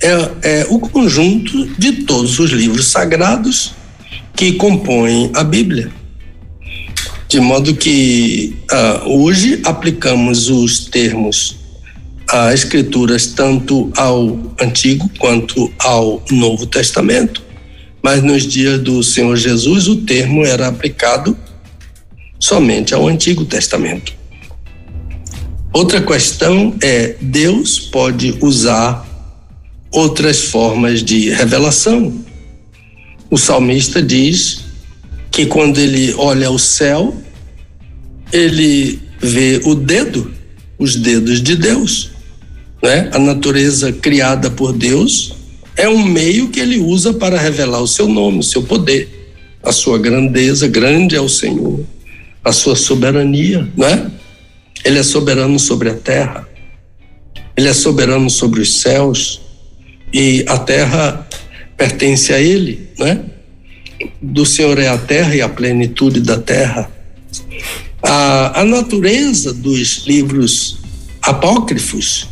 é, é o conjunto de todos os livros sagrados que compõem a Bíblia. De modo que ah, hoje aplicamos os termos ah, escrituras tanto ao Antigo quanto ao Novo Testamento, mas nos dias do Senhor Jesus o termo era aplicado somente ao Antigo Testamento. Outra questão é: Deus pode usar outras formas de revelação. O salmista diz que quando ele olha o céu, ele vê o dedo, os dedos de Deus. Né? A natureza criada por Deus é um meio que ele usa para revelar o seu nome, o seu poder, a sua grandeza, grande é o Senhor, a sua soberania, né? Ele é soberano sobre a terra, ele é soberano sobre os céus e a terra pertence a ele, né? Do Senhor é a terra e a plenitude da terra. A, a natureza dos livros apócrifos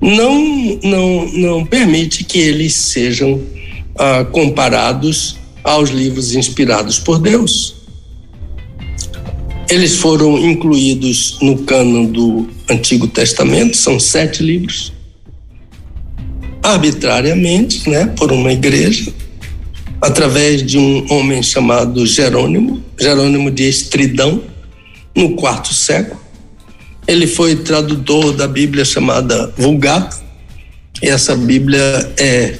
não, não, não permite que eles sejam ah, comparados aos livros inspirados por Deus. Eles foram incluídos no cânon do Antigo Testamento, são sete livros, arbitrariamente, né, por uma igreja, através de um homem chamado Jerônimo, Jerônimo de Estridão, no quarto século. Ele foi tradutor da Bíblia chamada Vulgata, e essa Bíblia é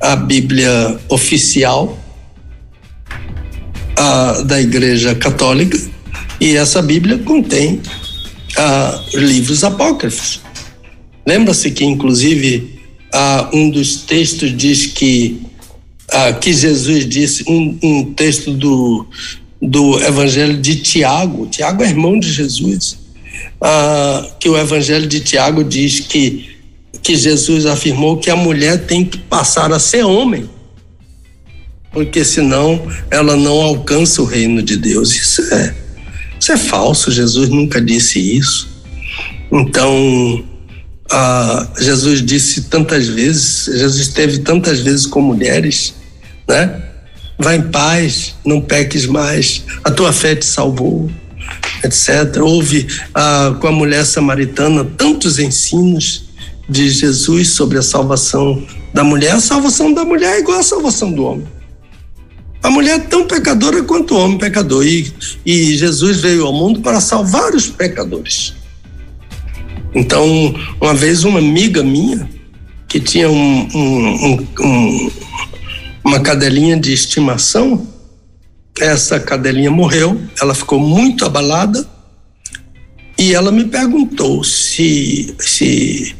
a Bíblia oficial a, da Igreja Católica, e essa Bíblia contém a, livros apócrifos. Lembra-se que, inclusive, a, um dos textos diz que, que Jesus disse, um, um texto do, do Evangelho de Tiago, Tiago é irmão de Jesus, que o Evangelho de Tiago diz que que Jesus afirmou que a mulher tem que passar a ser homem, porque senão ela não alcança o reino de Deus. Isso é, isso é falso, Jesus nunca disse isso. Então, ah, Jesus disse tantas vezes, Jesus esteve tantas vezes com mulheres, né? Vai em paz, não peques mais, a tua fé te salvou, etc. Houve ah, com a mulher samaritana tantos ensinos de Jesus sobre a salvação da mulher, a salvação da mulher é igual à salvação do homem. A mulher é tão pecadora quanto o homem pecador. E, e Jesus veio ao mundo para salvar os pecadores. Então, uma vez, uma amiga minha, que tinha um, um, um, uma cadelinha de estimação, essa cadelinha morreu, ela ficou muito abalada e ela me perguntou se, se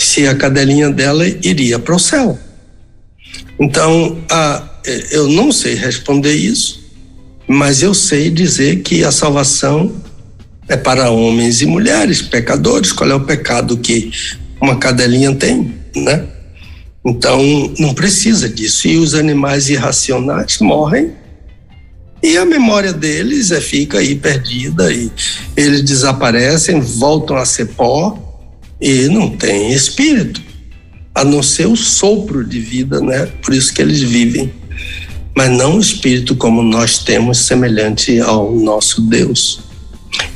se a cadelinha dela iria para o céu. Então, a, eu não sei responder isso, mas eu sei dizer que a salvação é para homens e mulheres, pecadores. Qual é o pecado que uma cadelinha tem, né? Então, não precisa disso. E os animais irracionais morrem e a memória deles é, fica aí perdida e eles desaparecem, voltam a ser pó e não tem espírito, a não ser o sopro de vida, né? Por isso que eles vivem, mas não o espírito como nós temos, semelhante ao nosso Deus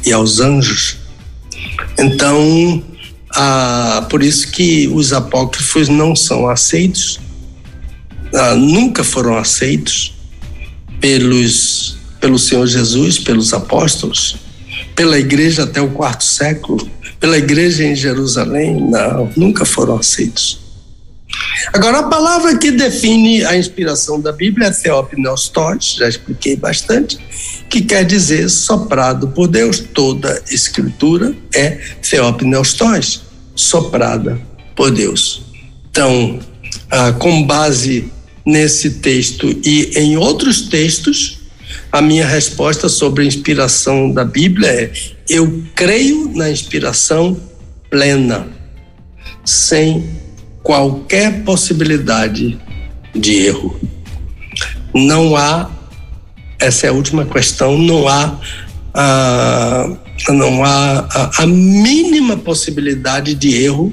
e aos anjos. Então, por isso que os apócrifos não são aceitos, nunca foram aceitos pelos pelo Senhor Jesus, pelos apóstolos, pela igreja até o quarto século pela igreja em Jerusalém, não, nunca foram aceitos. Agora, a palavra que define a inspiração da Bíblia é Theopneustos, já expliquei bastante, que quer dizer soprado por Deus. Toda escritura é Theopneustos, soprada por Deus. Então, ah, com base nesse texto e em outros textos, a minha resposta sobre a inspiração da Bíblia é: eu creio na inspiração plena, sem qualquer possibilidade de erro. Não há, essa é a última questão, não há, ah, não há a, a mínima possibilidade de erro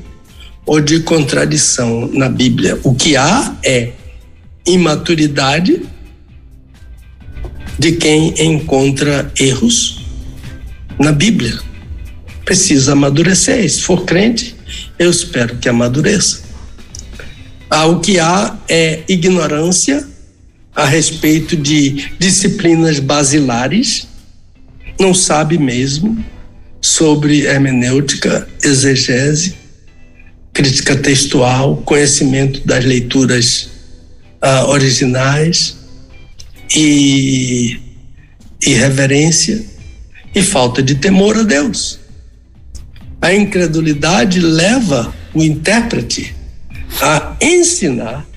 ou de contradição na Bíblia. O que há é imaturidade de quem encontra erros na Bíblia. Precisa amadurecer. Se for crente, eu espero que amadureça. Ah, o que há é ignorância a respeito de disciplinas basilares, não sabe mesmo sobre hermenêutica, exegese, crítica textual, conhecimento das leituras ah, originais e irreverência e falta de temor a Deus. A incredulidade leva o intérprete a ensinar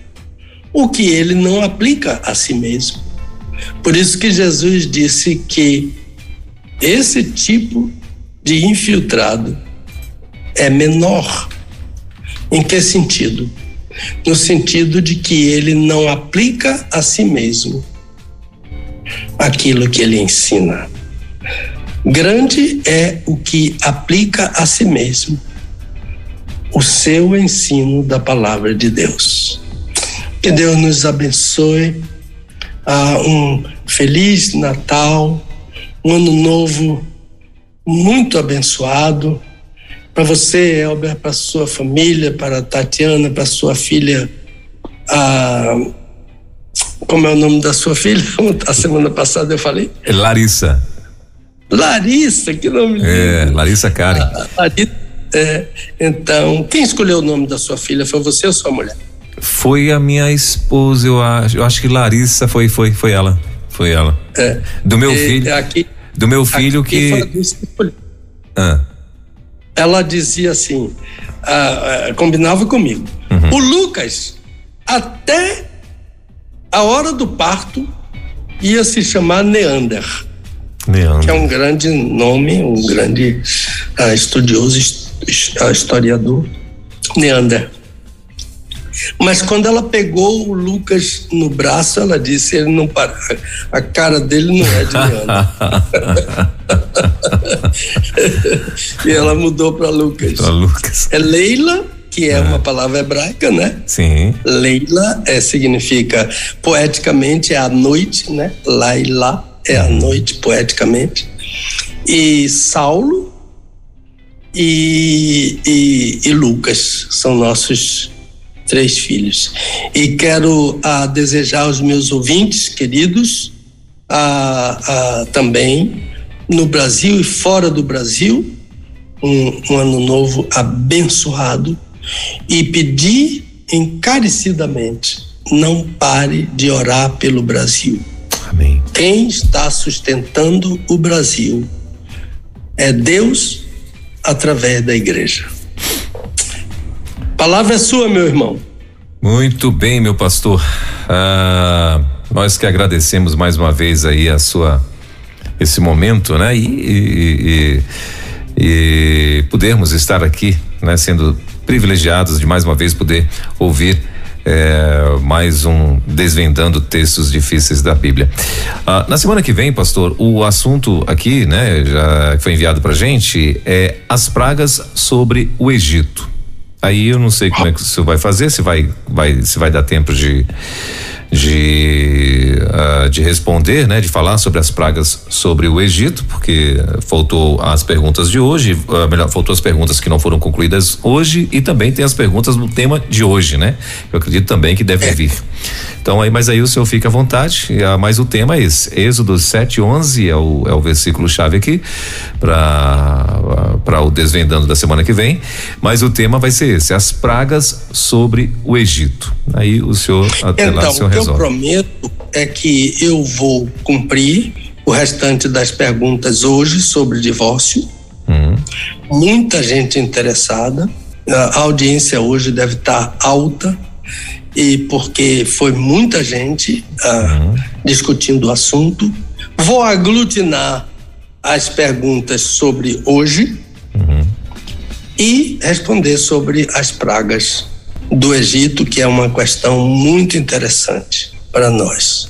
o que ele não aplica a si mesmo. Por isso que Jesus disse que esse tipo de infiltrado é menor. Em que sentido? No sentido de que ele não aplica a si mesmo aquilo que ele ensina. Grande é o que aplica a si mesmo o seu ensino da palavra de Deus. Que Deus nos abençoe ah, um feliz Natal, um ano novo muito abençoado para você, Elber, para sua família, para Tatiana, para sua filha, a como é o nome da sua filha? A semana passada eu falei. Larissa. Larissa, que nome lindo. É, Larissa Karen. A- a Larissa, é, então, quem escolheu o nome da sua filha? Foi você ou sua mulher? Foi a minha esposa, eu acho. Eu acho que Larissa foi, foi, foi ela. Foi ela. É. Do meu filho. Aqui, Do meu filho que. Ah, ela dizia assim, ah, combinava comigo. Uhum. O Lucas, até a hora do parto, ia se chamar Neander, que é um grande nome, um grande ah, estudioso, historiador, Neander. Mas quando ela pegou o Lucas no braço, ela disse, ele não para, a cara dele não é de Neander. e ela mudou para Lucas. Pra Lucas. É Leila, que é uma palavra hebraica, né? Sim. Leila é, significa poeticamente é a noite, né? Laila é a noite poeticamente. E Saulo e, e, e Lucas são nossos três filhos. E quero ah, desejar aos meus ouvintes queridos ah, ah, também no Brasil e fora do Brasil um, um ano novo abençoado e pedir encarecidamente não pare de orar pelo Brasil. Amém. Quem está sustentando o Brasil é Deus através da igreja. Palavra é sua, meu irmão. Muito bem, meu pastor. Ah, nós que agradecemos mais uma vez aí a sua esse momento, né? E, e, e, e podermos estar aqui, né? Sendo privilegiados de mais uma vez poder ouvir é, mais um desvendando textos difíceis da Bíblia. Ah, na semana que vem, pastor, o assunto aqui, né? Já foi enviado para gente é as pragas sobre o Egito. Aí eu não sei como é que o senhor vai fazer, se vai, vai, se vai dar tempo de de, ah, de responder, né, de falar sobre as pragas sobre o Egito, porque faltou as perguntas de hoje, ah, melhor, faltou as perguntas que não foram concluídas hoje e também tem as perguntas no tema de hoje, né? Eu acredito também que devem vir. Então aí, mas aí o senhor fica à vontade, ah, mas o tema é esse, Êxodo 7:11 é o é o versículo chave aqui para para o desvendando da semana que vem, mas o tema vai ser esse, as pragas sobre o Egito. Aí o senhor até lá Então, o senhor o que eu prometo é que eu vou cumprir o restante das perguntas hoje sobre divórcio. Hum, Muita gente interessada. A audiência hoje deve estar alta e porque foi muita gente ah, discutindo o assunto. Vou aglutinar as perguntas sobre hoje e responder sobre as pragas do Egito, que é uma questão muito interessante para nós.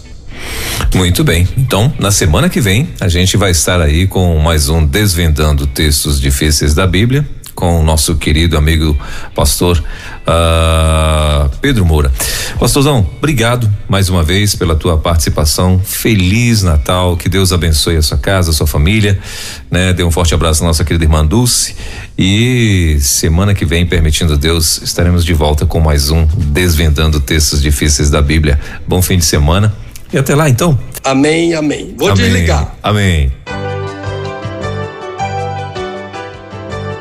Muito bem. Então, na semana que vem, a gente vai estar aí com mais um Desvendando Textos Difíceis da Bíblia, com o nosso querido amigo pastor ah, Pedro Moura. Pastorzão, obrigado mais uma vez pela tua participação. Feliz Natal, que Deus abençoe a sua casa, a sua família, né? Dê um forte abraço à nossa querida irmã Dulce. E semana que vem, permitindo Deus, estaremos de volta com mais um Desvendando Textos Difíceis da Bíblia. Bom fim de semana. E até lá, então. Amém, amém. Vou Amém. desligar. Amém.